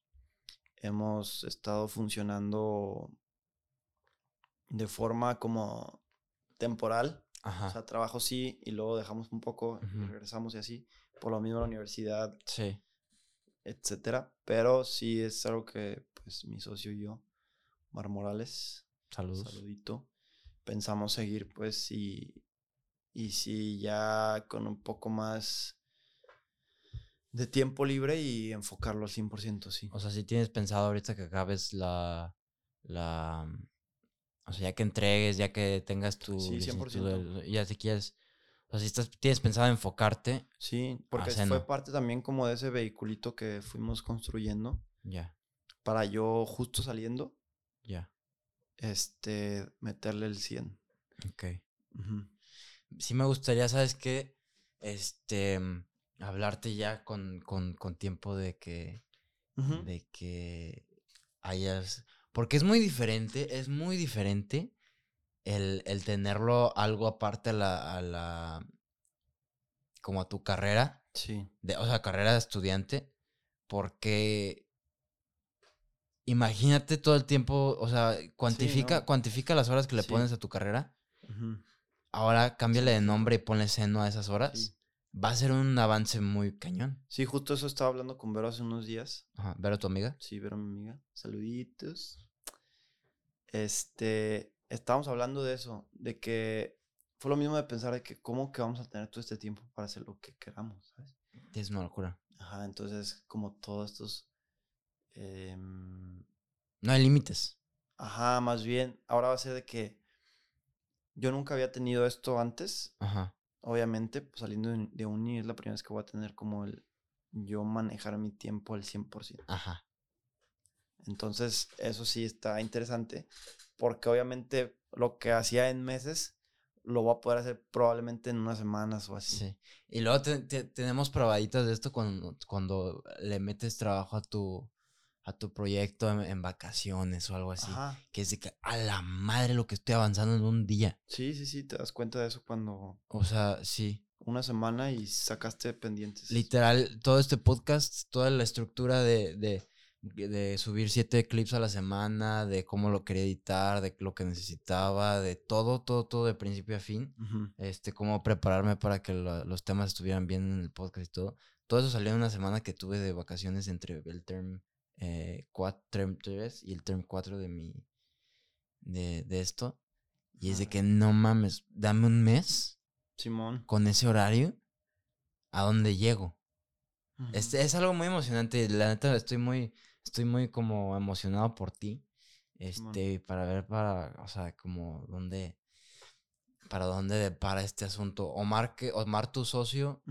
hemos estado funcionando de forma como temporal. O sea, trabajo sí y luego dejamos un poco y regresamos y así. Por lo mismo la universidad. Sí. Etcétera. Pero sí es algo que, pues, mi socio y yo, Mar Morales. Saludos. Saludito. Pensamos seguir, pues, y, y sí, ya con un poco más de tiempo libre y enfocarlo al 100%, sí. O sea, si tienes pensado ahorita que acabes la, la, o sea, ya que entregues, ya que tengas tu... Sí, 100%. ya si quieres... O sea, si estás, tienes pensado enfocarte. Sí, porque fue parte también como de ese vehiculito que fuimos construyendo. Ya. Para yo justo saliendo. Ya. Este, meterle el 100. Ok. Sí me gustaría, ¿sabes qué? Este, hablarte ya con, con, con tiempo de que... De que hayas porque es muy diferente, es muy diferente el, tenerlo algo aparte a la, a la. como a tu carrera. Sí. De, o sea, carrera de estudiante. Porque. Imagínate todo el tiempo, o sea, cuantifica, cuantifica las horas que le pones a tu carrera. Ahora cámbiale de nombre y ponle seno a esas horas. Va a ser un avance muy cañón. Sí, justo eso estaba hablando con Vero hace unos días. Ajá, ¿Vero tu amiga? Sí, Vero mi amiga. Saluditos. Este, estábamos hablando de eso, de que fue lo mismo de pensar de que cómo que vamos a tener todo este tiempo para hacer lo que queramos, ¿sabes? Es una locura. Ajá, entonces como todos estos... Em, no hay límites. Ajá, más bien, ahora va a ser de que yo nunca había tenido esto antes. Ajá. Obviamente, pues, saliendo de, uni es la primera vez que voy a tener como el yo manejar mi tiempo al 100%. Ajá. Entonces, eso sí está interesante, porque obviamente lo que hacía en meses lo voy a poder hacer probablemente en unas semanas o así. Sí. Y luego tenemos probaditas de esto cuando, cuando le metes trabajo a tu, a tu proyecto en, vacaciones o algo así. Que es de que a la madre lo que estoy avanzando en un día. Sí, sí, sí, te das cuenta de eso cuando. O sea, sí. Una semana y sacaste pendientes. Literal, todo este podcast, toda la estructura de, de, de subir siete clips a la semana, de cómo lo quería editar, de lo que necesitaba, de todo, todo, todo de principio a fin. Este, cómo prepararme para que los temas estuvieran bien en el podcast y todo. Todo eso salió en una semana que tuve de vacaciones entre el term eh, term 3 y el term 4 de mi. De, de esto. Y es de que no mames, dame un mes. Simón. Con ese horario. ¿A dónde llego? este, es algo muy emocionante. La neta, estoy muy. Estoy muy como emocionado por ti. Este, para ver para. O sea, como dónde. Para dónde para este asunto. Omar, que, Omar tu socio.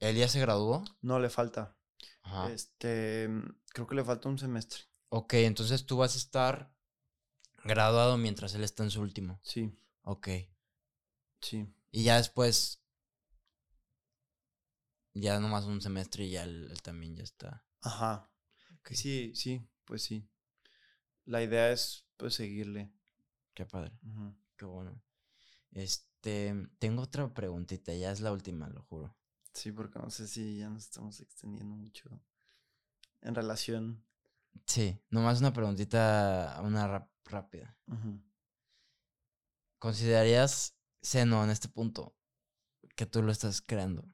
¿Él ya se graduó? No, le falta. Este, creo que le falta un semestre. Ok, entonces tú vas a estar graduado mientras él está en su último. Sí. Ok. Sí. Y ya después, ya nomás un semestre y ya él, también ya está. Ajá. Sí, sí, pues sí. La idea es pues seguirle. Qué padre. Qué bueno. Este, tengo otra preguntita, ya es la última, lo juro. Sí, porque no sé si ya nos estamos extendiendo mucho en relación. Sí, nomás una preguntita, una rápida. ¿Considerarías seno en este punto que tú lo estás creando?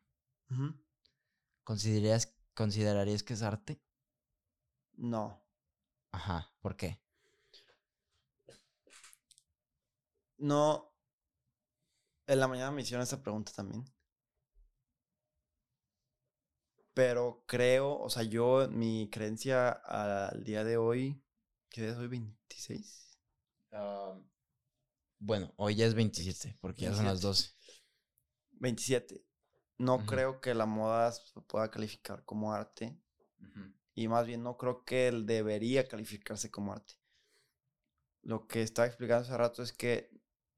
¿Considerarías, ¿Considerarías que es arte? No. Ajá, ¿por qué? No. En la mañana me hicieron esa pregunta también. Pero creo, o sea, yo, mi creencia al día de hoy, ¿qué día es hoy? ¿26? bueno, hoy ya es 27, porque ya son las 12. 27. No creo que la moda se pueda calificar como arte. Y más bien no creo que él debería calificarse como arte. Lo que estaba explicando hace rato es que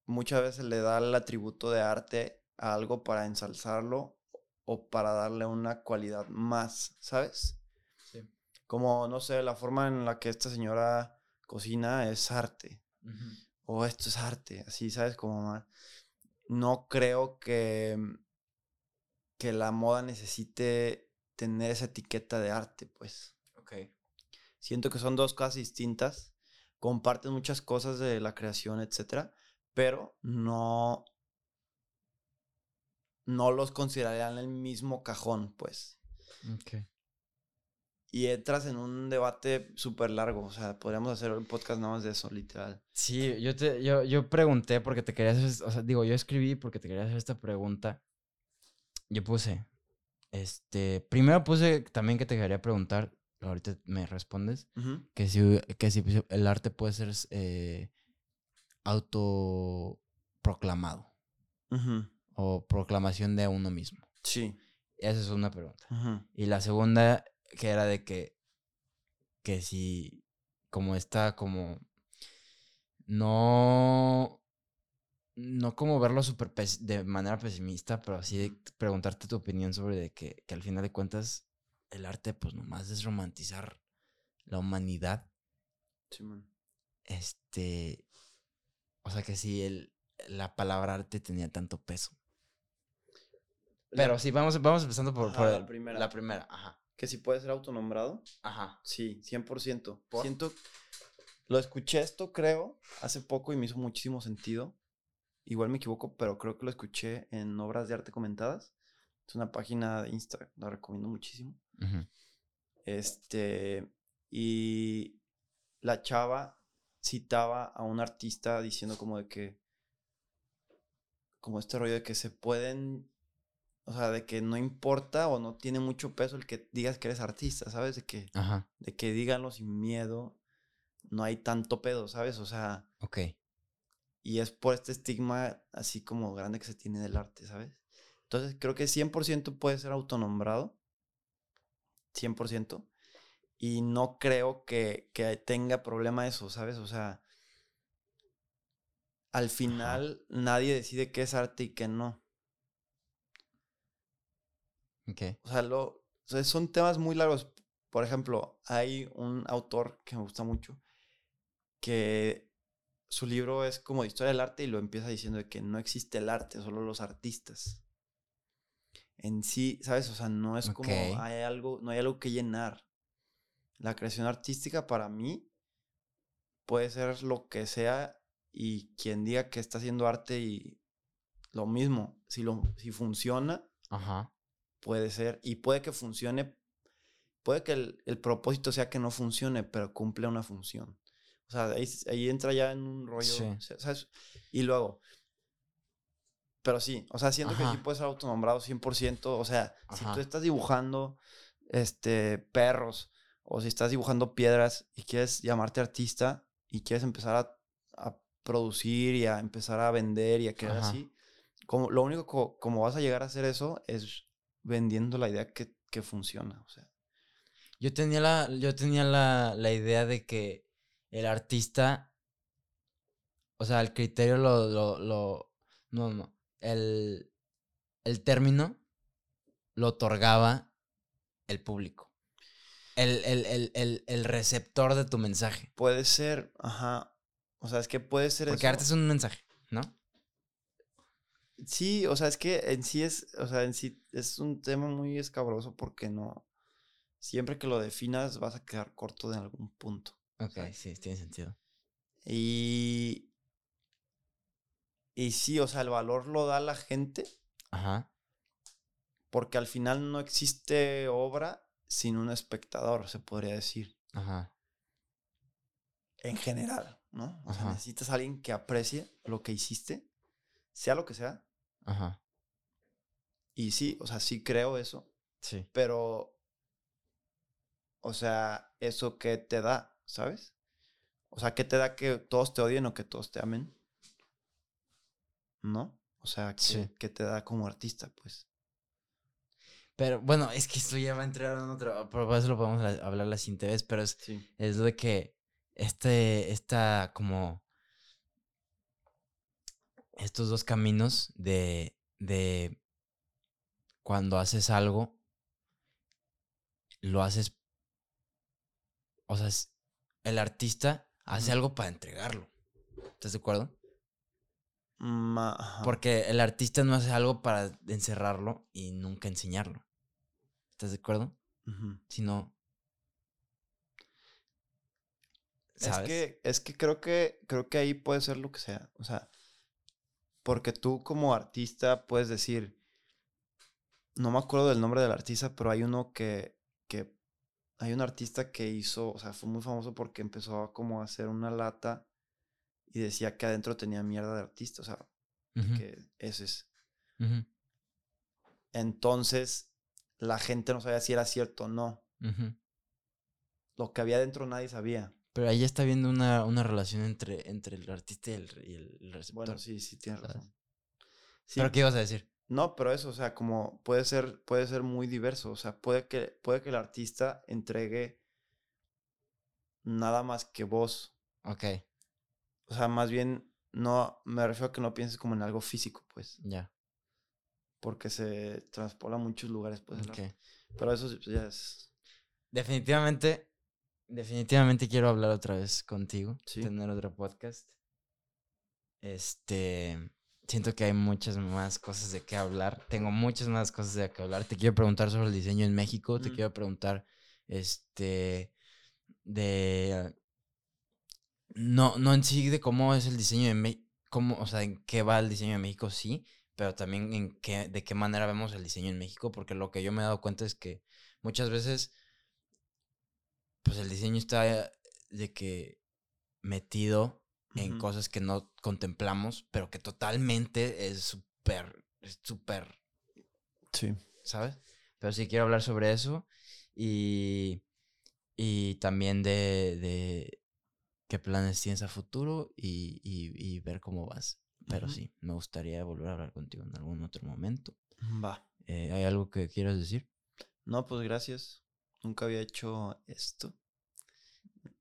muchas veces le da el atributo de arte a algo para ensalzarlo o para darle una cualidad más, ¿sabes? Sí. Como, no sé, la forma en la que esta señora cocina es arte. O esto es arte, así, ¿sabes? Como no creo que, que la moda necesite tener esa etiqueta de arte, pues. Ok. Siento que son dos cosas distintas, comparten muchas cosas de la creación, etcétera, pero no no los considerarían el mismo cajón, pues. Ok. Y entras en un debate súper largo, o sea, podríamos hacer un podcast nada más de eso, literal. Sí, yo, te, yo, yo pregunté porque te quería hacer, o sea, digo, yo escribí porque te quería hacer esta pregunta. Yo puse, este, primero puse también que te quería preguntar, ahorita me respondes, que, si, que si el arte puede ser eh, autoproclamado. O proclamación de uno mismo? Sí. Esa es una pregunta. Y la segunda, que era de que, que si, como está, como, no, no como verlo super de manera pesimista, pero así de preguntarte tu opinión sobre de que, que al final de cuentas el arte pues nomás es romantizar la humanidad. Sí, man. Este, o sea que si el, la palabra arte tenía tanto peso. Pero sí, vamos, vamos empezando por, la primera. La primera, ajá. Que si puede ser autonombrado. Ajá. Sí, 100%. Siento. Lo escuché esto, creo, hace poco y me hizo muchísimo sentido. Igual me equivoco, pero creo que lo escuché en Obras de Arte Comentadas. Es una página de Instagram, la recomiendo muchísimo. Este. Y la chava citaba a un artista diciendo como de que como este rollo de que se pueden, o sea, de que no importa o no tiene mucho peso el que digas que eres artista, ¿sabes? De que, de que díganlo sin miedo, no hay tanto pedo, ¿sabes? O sea. Ok. Y es por este estigma así como grande que se tiene del arte, ¿sabes? Entonces creo que 100% puede ser autonombrado. 100%. Y no creo que, tenga problema eso, ¿sabes? O sea, al final nadie decide qué es arte y qué no. Ok. O sea, lo, son temas muy largos. Por ejemplo, hay un autor que me gusta mucho que su libro es como de historia del arte y lo empieza diciendo de que no existe el arte, solo los artistas. En sí, ¿sabes? O sea, no es como hay algo, no hay algo que llenar. La creación artística para mí puede ser lo que sea y quien diga que está haciendo arte y lo mismo, si, lo, si funciona, puede ser. Y puede que funcione, puede que el, el, propósito sea que no funcione, pero cumple una función. O sea, ahí, entra ya en un rollo, ¿sabes? Y luego, pero sí, o sea, siento que sí puede ser autonombrado 100%. O sea, si tú estás dibujando este, perros o si estás dibujando piedras y quieres llamarte artista y quieres empezar a, producir y a empezar a vender y a crear así, como, lo único como vas a llegar a hacer eso es vendiendo la idea que, que funciona. O sea. Yo tenía la, yo tenía la, la idea de que el artista, o sea, el criterio lo, lo, lo no, no, el, el término lo otorgaba el público. El, el, el, receptor de tu mensaje. Puede ser, ajá. O sea, es que puede ser Porque arte es un mensaje, ¿no? Sí, o sea, es que en sí es, o sea, en sí es un tema muy escabroso porque no, siempre que lo definas vas a quedar corto de algún punto. Ok, sí, tiene sentido. Y. Y sí, o sea, el valor lo da la gente. Ajá. Porque al final no existe obra sin un espectador, se podría decir. Ajá. En general, ¿no? O sea, necesitas a alguien que aprecie lo que hiciste, sea lo que sea. Ajá. Y sí, o sea, sí creo eso. Sí. Pero, o sea, ¿eso qué te da? ¿Sabes? O sea, ¿qué te da que todos te odien o que todos te amen? ¿No? O sea, ¿qué, te da como artista, pues? Pero bueno, es que esto ya va a entrar en otro. Por eso lo podemos hablar la siguiente vez, pero es, es de que este, esta como. Estos dos caminos de. de cuando haces algo, lo haces. O sea, el artista hace algo para entregarlo. ¿Estás de acuerdo? Porque el artista no hace algo para encerrarlo y nunca enseñarlo. ¿Estás de acuerdo? Sino. Es que, es que creo que creo que ahí puede ser lo que sea. O sea, porque tú como artista puedes decir. No me acuerdo del nombre del artista, pero hay uno que, que hay un artista que hizo, o sea, fue muy famoso porque empezó a como hacer una lata y decía que adentro tenía mierda de artista, o sea, que ese es. Entonces, la gente no sabía si era cierto o no. Lo que había adentro nadie sabía. Pero ahí está viendo una, una relación entre, entre el artista y el, y receptor. Bueno, sí, sí, tienes razón. ¿Pero qué ibas a decir? No, pero eso, o sea, como puede ser, puede ser muy diverso. O sea, puede que, puede que el artista entregue nada más que voz. Ok. O sea, más bien, no, me refiero a que no pienses como en algo físico, pues. Ya. Porque se transpola a muchos lugares, pues. Ok. Pero eso pues, ya es. Definitivamente, definitivamente quiero hablar otra vez contigo. Sí. Tener otro podcast. Este siento que hay muchas más cosas de qué hablar. Tengo muchas más cosas de qué hablar. Te quiero preguntar sobre el diseño en México. Te quiero preguntar, este, de... No, no en sí de cómo es el diseño de México, o sea, en qué va el diseño de México, sí, pero también en qué, de qué manera vemos el diseño en México, porque lo que yo me he dado cuenta es que muchas veces, pues el diseño está de que metido en cosas que no contemplamos, pero que totalmente es súper, súper. Sí. ¿Sabes? Pero sí quiero hablar sobre eso y, y también de, de qué planes tienes a futuro y, y, ver cómo vas. Pero sí, me gustaría volver a hablar contigo en algún otro momento. Va. Eh, ¿Hay algo que quieras decir? No, pues gracias. Nunca había hecho esto.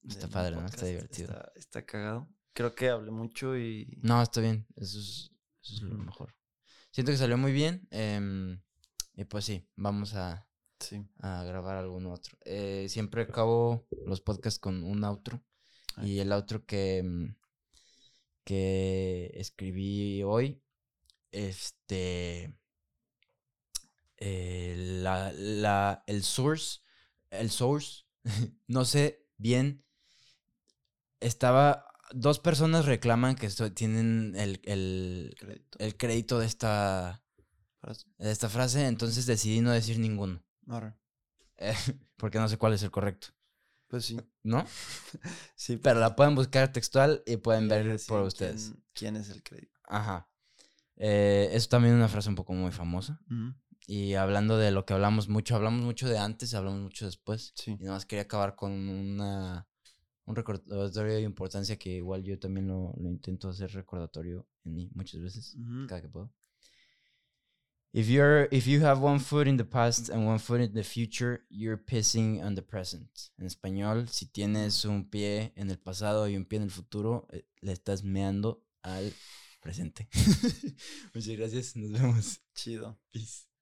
Está padre, ¿no? Está divertido. Está, cagado. Creo que hablé mucho y... No, está bien. Eso es, eso es lo mejor. Siento que salió muy bien. Em, y pues sí, vamos a, a grabar algún otro. Eh, siempre acabo los podcasts con un outro. Y el outro que, mm, que escribí hoy, este... Eh, la, la, el source, el source, no sé bien estaba. Dos personas reclaman que tienen el, el, crédito. de esta, frase. de esta frase, entonces decidí no decir ninguno. Eh, porque no sé cuál es el correcto. Pues sí. ¿No? sí. Pero la pueden buscar textual y pueden ver por ustedes. Quién, es el crédito? Ajá. Eh, es también una frase un poco muy famosa. Y hablando de lo que hablamos mucho, hablamos mucho de antes, hablamos mucho después. Sí. Y nada más quería acabar con una un recordatorio de importancia que igual yo también lo, lo intento hacer recordatorio en mí muchas veces, cada que puedo. If you're if you have one foot in the past and one foot in the future, you're pissing on the present. En español, si tienes un pie en el pasado y un pie en el futuro, eh, le estás meando al presente. Muchas gracias, nos vemos. Chido. Peace.